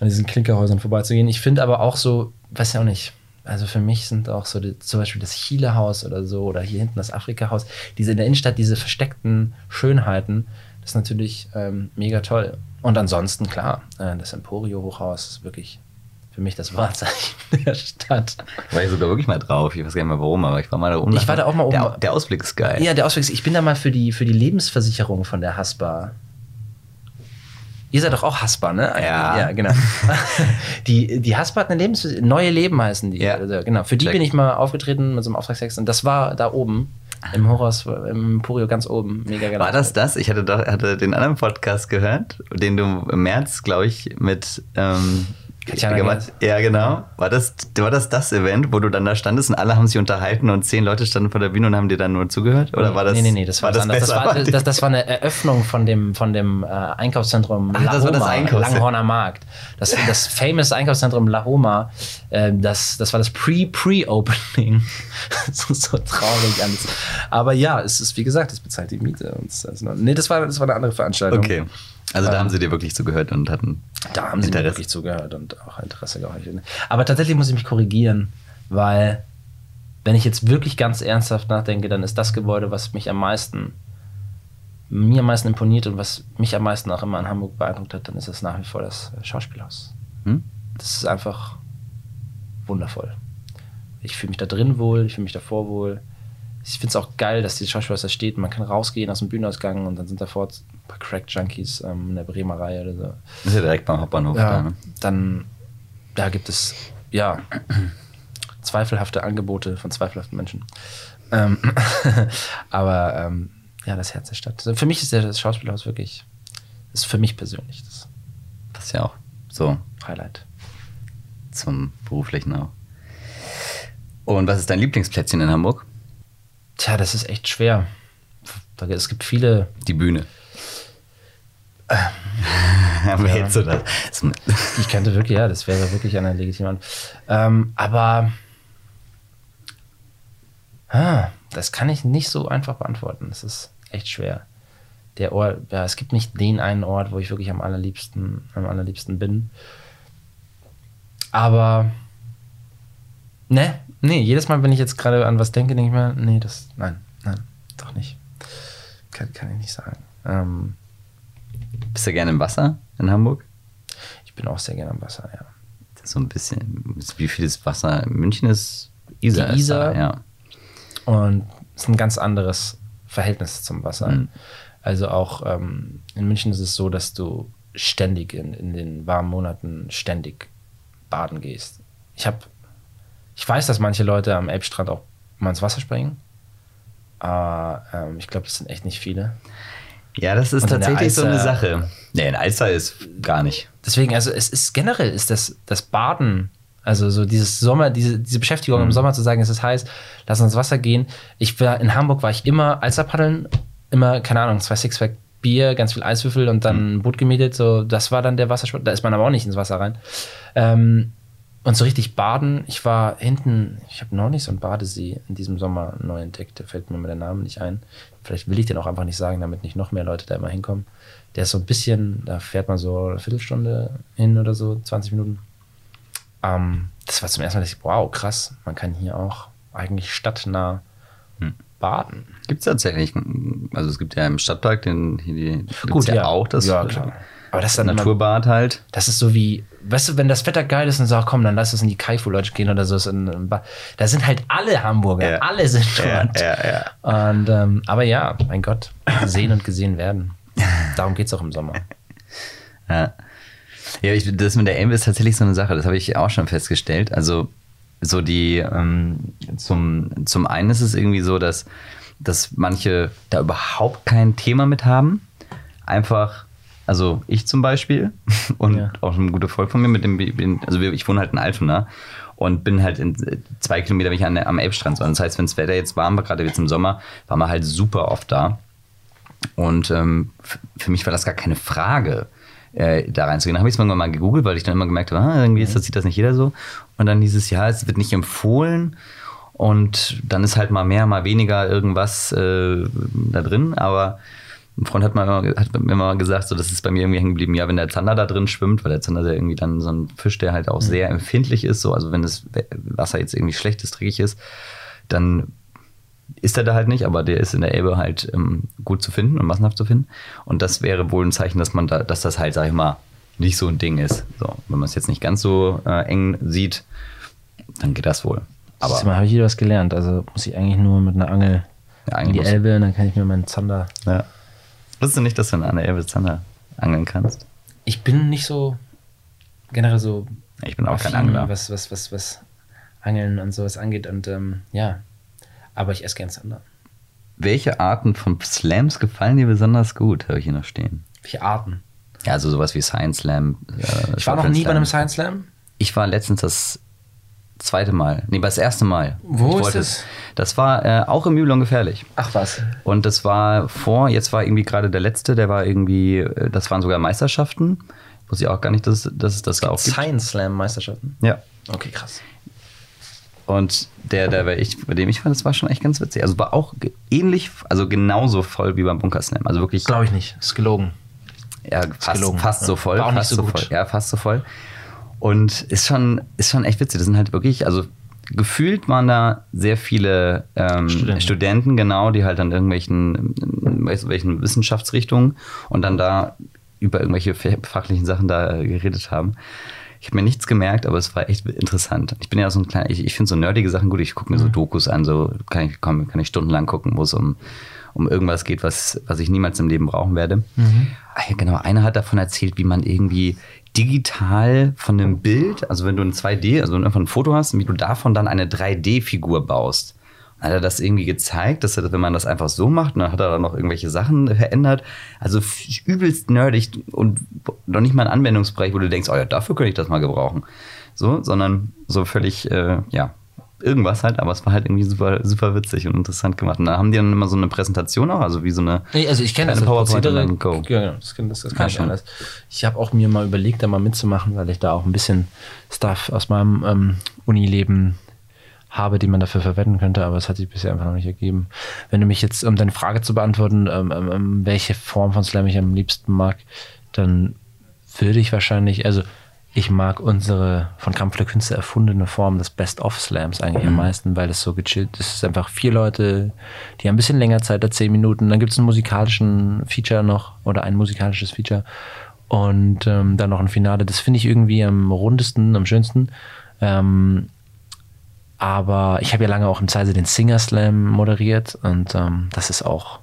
an diesen Klinkerhäusern vorbeizugehen. Ich finde aber auch so, weiß ja auch nicht, also für mich sind auch so die, zum Beispiel das Chile-Haus oder so oder hier hinten das Afrika-Haus, diese in der Innenstadt, diese versteckten Schönheiten, das ist natürlich ähm, mega toll. Und ansonsten, klar, äh, das Emporio-Hochhaus ist wirklich für mich das Wahrzeichen <laughs> der Stadt. War ich sogar wirklich mal drauf. Ich weiß gar nicht mehr warum, aber ich war mal da oben. Ich war da auch mal oben. Der, der Ausblick ist geil. Ja, der Ausblick ist, ich bin da mal für die, für die Lebensversicherung von der Haspa Ihr seid doch auch Haspa, ne? Ja. Ja, genau. <laughs> die, die Haspa hat eine Lebens neue Leben heißen die. Ja. Also, genau. Für die Check. bin ich mal aufgetreten mit so einem Auftragstext und das war da oben. Im Horrors, im Emporio ganz oben. Mega geil. War das das? Ich hatte doch hatte den anderen Podcast gehört, den du im März, glaube ich, mit ähm, Katjana gemacht Ja, genau. War das, war das das Event, wo du dann da standest und alle haben sich unterhalten und zehn Leute standen vor der Bühne und haben dir dann nur zugehört? Oder war das? Nee, nee, nee, das war, war das, das war, das, das war eine Eröffnung von dem, von dem äh, Einkaufszentrum Ach, das war das Einkaufszentrum. Langhorner Markt. Das, das famous Einkaufszentrum La Homa, äh, das, das war das Pre-Pre-Opening. ist <laughs> so traurig alles. Aber ja, es ist, wie gesagt, es bezahlt die Miete. Und noch, nee, das war, das war eine andere Veranstaltung. Okay. Also da Ähm, haben sie dir wirklich zugehört und hatten. Da haben sie mir wirklich zugehört und auch Interesse gehabt. Aber tatsächlich muss ich mich korrigieren, weil wenn ich jetzt wirklich ganz ernsthaft nachdenke, dann ist das Gebäude, was mich am meisten, mir am meisten imponiert und was mich am meisten auch immer in Hamburg beeindruckt hat, dann ist es nach wie vor das Schauspielhaus. Hm? Das ist einfach wundervoll. Ich fühle mich da drin wohl, ich fühle mich davor wohl. Ich finde es auch geil, dass die Schauspielhaus da steht. Man kann rausgehen aus dem Bühnenausgang und dann sind davor paar Crack-Junkies ähm, in der Bremer Reihe oder so. Das ist ja direkt beim Hauptbahnhof Ja, da, ne? dann da gibt es ja zweifelhafte Angebote von zweifelhaften Menschen. Ähm, <laughs> aber ähm, ja, das Herz der Stadt. Also für mich ist das Schauspielhaus wirklich, ist für mich persönlich das Das ist ja auch so Highlight. zum beruflichen auch. Und was ist dein Lieblingsplätzchen in Hamburg? Tja, das ist echt schwer. Es gibt viele. Die Bühne. <laughs> Aber ja. so das. das <laughs> Ich könnte wirklich, ja, das wäre wirklich eine legitime Antwort. Ähm, aber ah, das kann ich nicht so einfach beantworten. Das ist echt schwer. Der Ort, ja, es gibt nicht den einen Ort, wo ich wirklich am allerliebsten, am allerliebsten bin. Aber ne, nee, jedes Mal, wenn ich jetzt gerade an was denke, denke ich mir, nee, das, nein, nein, doch nicht. Kann, kann ich nicht sagen. Ähm, Bist du gerne im Wasser in Hamburg? ich bin auch sehr gerne am Wasser, ja. Ist so ein bisschen. Wie viel ist Wasser? in München ist Isar. Die ist Isar. da, ja. Und es ist ein ganz anderes Verhältnis zum Wasser. Mhm. Also auch ähm, in München ist es so, dass du ständig in, in den warmen Monaten ständig baden gehst. Ich habe, ich weiß, dass manche Leute am Elbstrand auch mal ins Wasser springen. Aber ähm, ich glaube, das sind echt nicht viele. Ja, das ist tatsächlich so eine Alster- Sache. Nee, in Alster ist gar nicht. Deswegen, also es ist generell ist das, das Baden, also so dieses Sommer, diese, diese Beschäftigung im Sommer zu sagen, es ist heiß, lass uns ins Wasser gehen. Ich war in Hamburg war ich immer Alsterpaddeln, immer, keine Ahnung, zwei Sixpack Bier, ganz viel Eiswürfel und dann ein Boot gemietet. So, das war dann der Wassersport. Da ist man aber auch nicht ins Wasser rein. Ähm, und so richtig baden, ich war hinten, ich habe noch nicht so einen Badesee in diesem Sommer neu entdeckt, da fällt mir mal der Name nicht ein. Vielleicht will ich den auch einfach nicht sagen, damit nicht noch mehr Leute da immer hinkommen. Der ist so ein bisschen, da fährt man so eine Viertelstunde hin oder so, 20 Minuten. Ähm, das war zum ersten Mal, dass ich, wow, krass, man kann hier auch eigentlich stadtnah Hm. baden. Gibt es tatsächlich. Also es gibt ja im Stadtpark den hier die gibt's Gut, ja, ja. auch das Ja, klar. Aber das ist dann immer- Naturbad halt. Das ist so wie, weißt du, wenn das Wetter geil ist und sagst, komm, dann lass uns in die Kaifu Lodge gehen oder so. Da sind halt alle Hamburger, Ja. alle sind dort. ja, ja. Und, ähm, aber ja, mein Gott, sehen und gesehen werden. <laughs> Darum geht es auch im Sommer. Ja. Ja, ich, das mit der Elbe ist tatsächlich so eine Sache, das habe ich auch schon festgestellt. Also, so die, ähm, zum, zum einen ist es irgendwie so, dass, dass manche da überhaupt kein Thema mit haben. Einfach, also ich zum Beispiel <laughs> und Ja. auch ein guter Freund von mir, mit dem also ich wohne halt in Altona und bin halt in zwei Kilometer bin ich an am Elbstrand. So. Das heißt, wenn das Wetter jetzt warm war, gerade jetzt im Sommer, waren wir halt super oft da. Und ähm, für mich war das gar keine Frage, äh, da reinzugehen. Dann habe ich es irgendwann mal gegoogelt, weil ich dann immer gemerkt habe, ah, irgendwie ist das, sieht das nicht jeder so. Und dann dieses Jahr, es wird nicht empfohlen. Und dann ist halt mal mehr, mal weniger irgendwas äh, da drin. Aber Ein Freund hat, mal, hat mir mal gesagt, so, das ist bei mir irgendwie hängen geblieben, ja, wenn der Zander da drin schwimmt, weil der Zander ist ja irgendwie dann so ein Fisch, der halt auch mhm. sehr empfindlich ist, so, also wenn das Wasser jetzt irgendwie schlechtes, dreckig ist, dann ist er da halt nicht, aber der ist in der Elbe halt ähm, gut zu finden und massenhaft zu finden. Und das wäre wohl ein Zeichen, dass man da, dass das halt, sag ich mal, nicht so ein Ding ist. So, wenn man es jetzt nicht ganz so äh, eng sieht, dann geht das wohl. Aber Mal habe ich hier was gelernt. Also muss ich eigentlich nur mit einer Angel ja, in die Elbe und dann kann ich mir meinen Zander. Ja. Wusstest du nicht, dass du an der Elbe angeln kannst? Ich bin nicht so generell so. Ich bin auch kein Angler. Was, was, was, was Angeln und sowas angeht. Und ähm, ja, aber ich esse gern Zander. Welche Arten von Slams gefallen dir besonders gut, habe ich hier noch stehen? Welche Arten? Ja, also sowas wie Science Slam. Äh, ich war noch nie Slam. bei einem Science Slam. Ich war letztens das zweite Mal. Nee, das erste Mal. Wo ich ist es? Das war äh, auch im Übelon gefährlich. Ach was. Und das war vor, jetzt war irgendwie gerade der letzte, der war irgendwie, äh, das waren sogar Meisterschaften. Wusste ich auch gar nicht, dass, dass es das da auch gibt. Science Slam Meisterschaften? Ja. Okay, krass. Und der, der bei, ich, bei dem ich war, das war schon echt ganz witzig. Also war auch ähnlich, also genauso voll wie beim Bunker Slam. Also wirklich. Glaube ich nicht. Ist gelogen. Ja, fast, gelogen. fast so voll. War auch nicht so, so. Voll. Ja, fast so voll. Und ist schon, ist schon echt witzig. Das sind halt wirklich, also gefühlt waren da sehr viele ähm, Studenten. Studenten. genau, die halt an irgendwelchen, irgendwelchen Wissenschaftsrichtungen und dann da über irgendwelche fachlichen Sachen da geredet haben. Ich habe mir nichts gemerkt, aber es war echt interessant. Ich bin ja so ein kleiner, ich, ich finde so nerdige Sachen gut. Ich gucke mir so mhm. Dokus an, so kann ich, kann, kann ich stundenlang gucken, wo es um, um irgendwas geht, was, was ich niemals im Leben brauchen werde. Mhm. Ah genau, einer hat davon erzählt, wie man irgendwie digital von einem Bild, also wenn du ein 2D, also einfach ein Foto hast, wie du davon dann eine 3D-Figur baust. Dann hat er das irgendwie gezeigt, dass er, wenn man das einfach so macht, dann hat er dann noch irgendwelche Sachen verändert. Also übelst nerdig und noch nicht mal ein Anwendungsbereich, wo du denkst, oh ja, dafür könnte ich das mal gebrauchen. So, sondern so völlig, äh, ja, irgendwas halt, aber es war halt irgendwie super, super witzig und interessant gemacht. Und da haben die dann immer so eine Präsentation auch, also wie so eine. Nee, also ich kenne das PowerPoint Prozedere. Go. Ja, das, das, das kann ja, ich alles. Ich habe auch mir mal überlegt, da mal mitzumachen, weil ich da auch ein bisschen Stuff aus meinem ähm, Unileben habe, die man dafür verwenden könnte, aber es hat sich bisher einfach noch nicht ergeben. Wenn du mich jetzt, um deine Frage zu beantworten, ähm, ähm, ähm welche Form von Slam ich am liebsten mag, dann würde ich wahrscheinlich, also ich mag unsere von Kampf der Künste erfundene Form des Best-of-Slams eigentlich mhm. am meisten, weil es so gechillt ist. Es ist einfach vier Leute, die haben ein bisschen länger Zeit als zehn Minuten. Dann gibt es einen musikalischen Feature noch oder ein musikalisches Feature und ähm, dann noch ein Finale. Das finde ich irgendwie am rundesten, am schönsten. Ähm, aber ich habe ja lange auch im Zeise den Singer Slam moderiert und ähm, das ist auch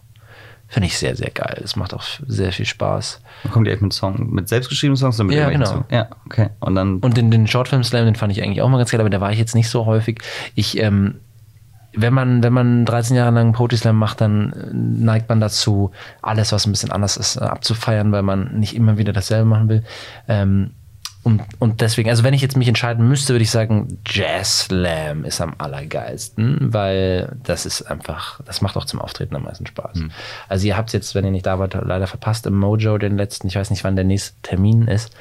Finde ich sehr, sehr geil. Es macht auch sehr viel Spaß. Dann kommt ihr echt mit Song, mit selbstgeschriebenen Songs oder mit Ja, genau. Songs? Ja, okay. Und dann. Und den, den Shortfilm Slam, den fand ich eigentlich auch mal ganz geil, aber da war ich jetzt nicht so häufig. Ich, ähm, wenn man, wenn man 13 Jahre lang Poetry Slam macht, dann äh, neigt man dazu, alles, was ein bisschen anders ist, abzufeiern, weil man nicht immer wieder dasselbe machen will. Ähm, und, und deswegen, also wenn ich jetzt mich entscheiden müsste, würde ich sagen, Jazz Slam ist am allergeilsten, weil das ist einfach, das macht auch zum Auftreten am meisten Spaß. Mhm. Also ihr habt jetzt, wenn ihr nicht da wart, leider verpasst im Mojo den letzten, ich weiß nicht, wann der nächste Termin ist,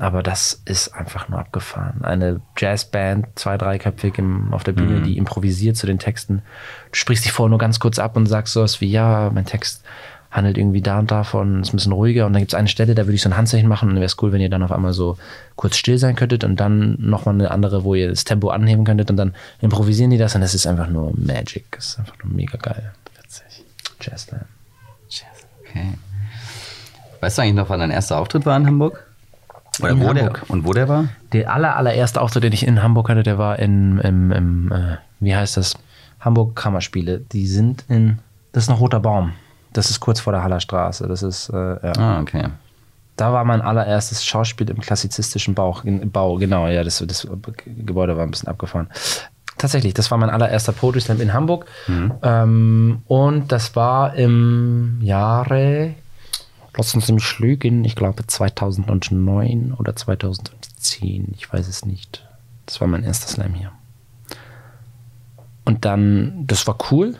aber das ist einfach nur abgefahren. Eine Jazzband, zwei, dreiköpfig im, auf der Bühne, mhm. die improvisiert zu den Texten. Du sprichst dich vorher nur ganz kurz ab und sagst sowas wie, ja, mein Text handelt irgendwie da und davon, ist ein bisschen ruhiger. Und dann gibt es eine Stelle, da würde ich so ein Handzeichen machen und wäre es cool, wenn ihr dann auf einmal so kurz still sein könntet und dann nochmal eine andere, wo ihr das Tempo anheben könntet und dann improvisieren die das und es ist einfach nur Magic. Es ist einfach nur mega geil. Witzig. Jazzland. Jazz. Okay. Weißt du eigentlich noch, wann dein erster Auftritt war in Hamburg? Oder in wo Hamburg. Der, und wo der war? Der aller, allererste Auftritt, den ich in Hamburg hatte, der war in, im, im äh, wie heißt das? Hamburg Kammerspiele. Die sind in, das ist noch Roter Baum. Das ist kurz vor der Hallerstraße. Das ist, äh, ja. Ah, okay. Da war mein allererstes Schauspiel im klassizistischen Bau. Bau genau, ja, das, das Gebäude war ein bisschen abgefahren. Tatsächlich, das war mein allererster Poetry Slam in Hamburg. Mhm. Ähm, und das war im Jahre, lass uns mich lügen, ich glaube 2009 oder 2010, ich weiß es nicht. Das war mein erster Slam hier. Und dann, das war cool.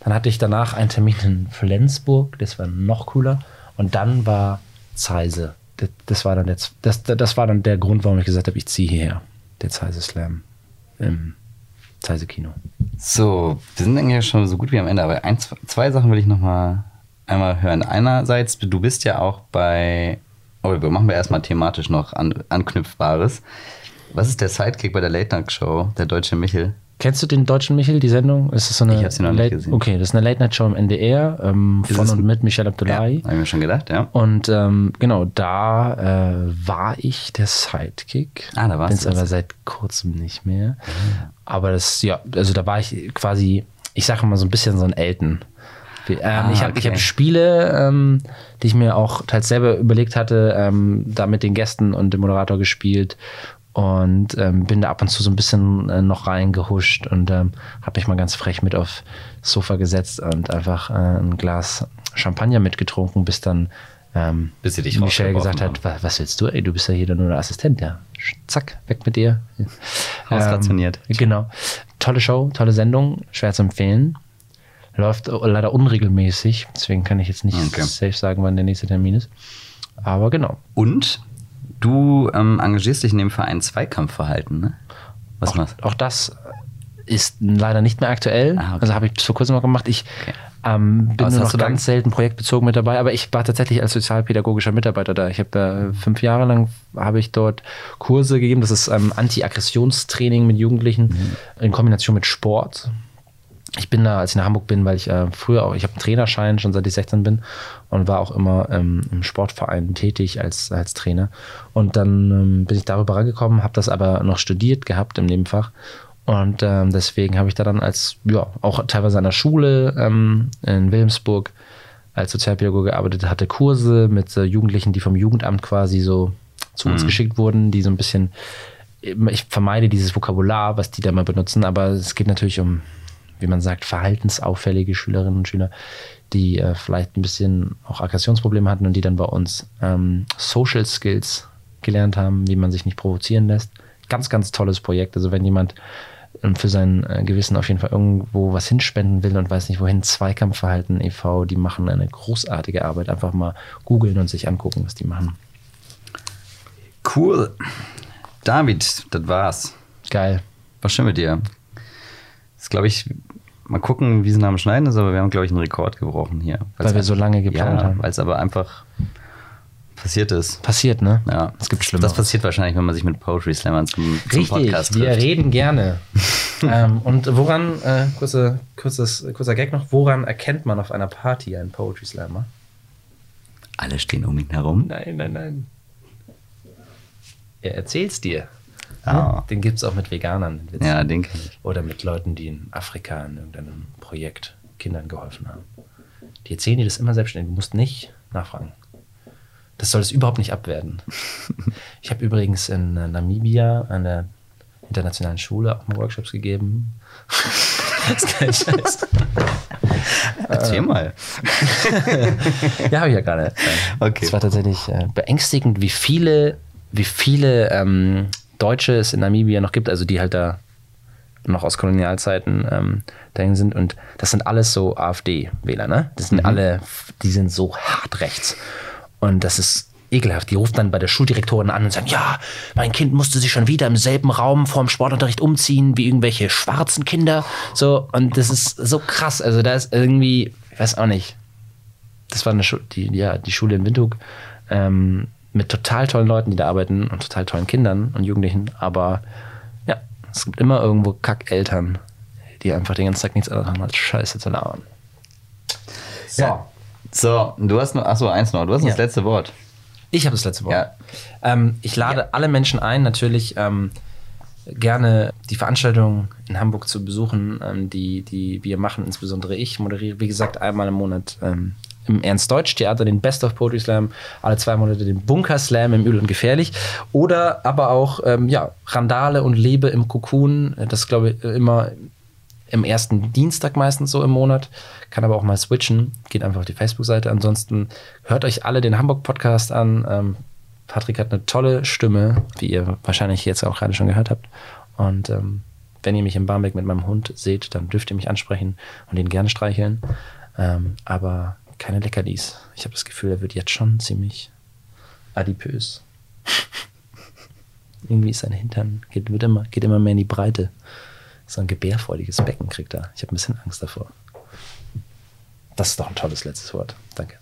Dann hatte ich danach einen Termin in Flensburg, das war noch cooler. Und dann war Zeise. Das, das, war dann der, das, das war dann der Grund, warum ich gesagt habe, ich ziehe hierher. Der Zeise Slam im Zeise Kino. So, wir sind eigentlich schon so gut wie am Ende, aber ein, zwei Sachen will ich noch mal einmal hören. Einerseits, du bist ja auch bei, oh, machen wir erstmal thematisch noch an, Anknüpfbares. Was ist der Sidekick bei der Late Night Show, der deutsche Michel? Kennst du den deutschen Michel, die Sendung? Ist das so eine ich habe sie noch Late, nicht gesehen. Okay, das ist eine Late-Night-Show im NDR ähm, von es und mit Michel Ja, Abdullahi. habe ich mir schon gedacht, ja. Und ähm, genau, da äh, war ich der Sidekick. Ah, da warst Bin's du das. aber seit kurzem nicht mehr. Aber das, ja, also da war ich quasi, ich sage mal so ein bisschen so ein Elton. Wie- Ähm, Ah, ich habe ich okay. hab Spiele, ähm, die ich mir auch teils selber überlegt hatte, ähm, da mit den Gästen und dem Moderator gespielt und ähm, bin da ab und zu so ein bisschen äh, noch reingehuscht und ähm, habe mich mal ganz frech mit aufs Sofa gesetzt und einfach äh, ein Glas Champagner mitgetrunken, bis dann ähm, Bis sie dich Michelle gesagt hat, "Wa- was willst du? Ey, du bist ja hier nur der Assistent, ja. Zack, weg mit dir. <laughs> Ausrationiert. Ähm, genau. Tolle Show, tolle Sendung, schwer zu empfehlen. Läuft leider unregelmäßig, deswegen kann ich jetzt nicht Okay. safe sagen, wann der nächste Termin ist. Aber genau. Und du ähm, engagierst dich in dem Verein Zweikampfverhalten, ne? Was Auch, auch das ist leider nicht mehr aktuell. Ah, okay. Also habe ich vor kurzem noch gemacht. Ich Okay. ähm, bin Was nur noch da ganz selten projektbezogen mit dabei, aber ich war tatsächlich als sozialpädagogischer Mitarbeiter da. Ich habe äh, fünf Jahre lang habe ich dort Kurse gegeben. Das ist ähm, Anti-Aggressionstraining mit Jugendlichen Mhm. in Kombination mit Sport. Ich bin da, als ich nach Hamburg bin, weil ich äh, früher auch, ich habe einen Trainerschein schon seit ich 16 bin und war auch immer ähm, im Sportverein tätig als, als Trainer. Und dann ähm, bin ich darüber rangekommen, habe das aber noch studiert gehabt im Nebenfach. Und ähm, deswegen habe ich da dann als, ja, auch teilweise an der Schule ähm, in Wilhelmsburg als Sozialpädagoge gearbeitet, hatte Kurse mit äh, Jugendlichen, die vom Jugendamt quasi so zu uns geschickt wurden, die so ein bisschen, ich vermeide dieses Vokabular, was die da mal benutzen, aber es geht natürlich um, wie man sagt, verhaltensauffällige Schülerinnen und Schüler, die äh, vielleicht ein bisschen auch Aggressionsprobleme hatten und die dann bei uns ähm, Social Skills gelernt haben, wie man sich nicht provozieren lässt. Ganz, ganz tolles Projekt. Also wenn jemand ähm, für sein äh, Gewissen auf jeden Fall irgendwo was hinspenden will und weiß nicht wohin, Zweikampfverhalten e.V., die machen eine großartige Arbeit. Einfach mal googeln und sich angucken, was die machen. Cool. David, das war's. Geil. War schön mit dir. Das glaube ich, mal gucken, wie es nach dem Schneiden ist, aber wir haben, glaube ich, einen Rekord gebrochen hier. Weil wir so lange geplaudert ja, haben. Weil es aber einfach passiert ist. Passiert, ne? Ja, Es gibt Schlimmeres. Das passiert wahrscheinlich, wenn man sich mit Poetry Slammern zum, zum Richtig, Podcast wir trifft. reden gerne. <laughs> ähm, und woran, äh, kurze, kurzes, kurzer Gag noch, woran erkennt man auf einer Party einen Poetry Slammer? Alle stehen um ihn herum. Nein, nein, nein. Er erzählt's dir. Ah. Den gibt's auch mit Veganern. Ja, den kenn ich. Oder mit Leuten, die in Afrika in irgendeinem Projekt Kindern geholfen haben. Die erzählen dir das immer selbstständig. Du musst nicht nachfragen. Das soll es überhaupt nicht abwerten. <laughs> Ich habe übrigens in äh, Namibia an der internationalen Schule auch mal Workshops gegeben. <laughs> das ist kein Scheiß. <laughs> Erzähl mal. Ja, habe ich ja gerade. Okay. Es war tatsächlich äh, beängstigend, wie viele, wie viele ähm, Deutsche es in Namibia noch gibt, also die halt da noch aus Kolonialzeiten ähm, dahin sind. Und das sind alles so AfD-Wähler, ne? Das sind alle, die sind so hart rechts. Und das ist ekelhaft. Die rufen dann bei der Schuldirektorin an und sagen, ja, mein Kind musste sich schon wieder im selben Raum vorm Sportunterricht umziehen wie irgendwelche schwarzen Kinder. So, und das ist so krass. Also da ist irgendwie, ich weiß auch nicht, das war eine Schu die, ja, die Schule in Windhoek ähm, mit total tollen Leuten, die da arbeiten und total tollen Kindern und Jugendlichen. Aber ja, es gibt immer irgendwo Kackeltern, die einfach den ganzen Tag nichts anderes haben als Scheiße zu labern. So, Ja. So, du hast nur, achso, eins noch. Du hast noch Ja. das letzte Wort. ich habe das letzte Wort. Ja. Ähm, ich lade alle Menschen ein, natürlich ähm, gerne die Veranstaltung in Hamburg zu besuchen, ähm, die, die wir machen, insbesondere ich moderiere, wie gesagt, einmal im Monat ähm, im Ernst-Deutsch-Theater den Best of Poetry Slam, alle zwei Monate den Bunker Slam im Übel und Gefährlich oder aber auch ähm, ja, Randale und Lebe im Kokon, das glaube ich immer im ersten Dienstag meistens so im Monat. Kann aber auch mal switchen. Geht einfach auf die Facebook-Seite. Ansonsten hört euch alle den Hamburg-Podcast an. Ähm, Patrick hat eine tolle Stimme, wie ihr wahrscheinlich jetzt auch gerade schon gehört habt. Und ähm, wenn ihr mich im Barmbek mit meinem Hund seht, dann dürft ihr mich ansprechen und ihn gerne streicheln. Ähm, aber keine Leckerlis. Ich habe das Gefühl, er wird jetzt schon ziemlich adipös. <laughs> Irgendwie ist sein Hintern, geht, wird immer, geht immer mehr in die Breite. So ein gebärfreudiges Becken kriegt er. Ich habe ein bisschen Angst davor. Das ist doch ein tolles letztes Wort. Danke.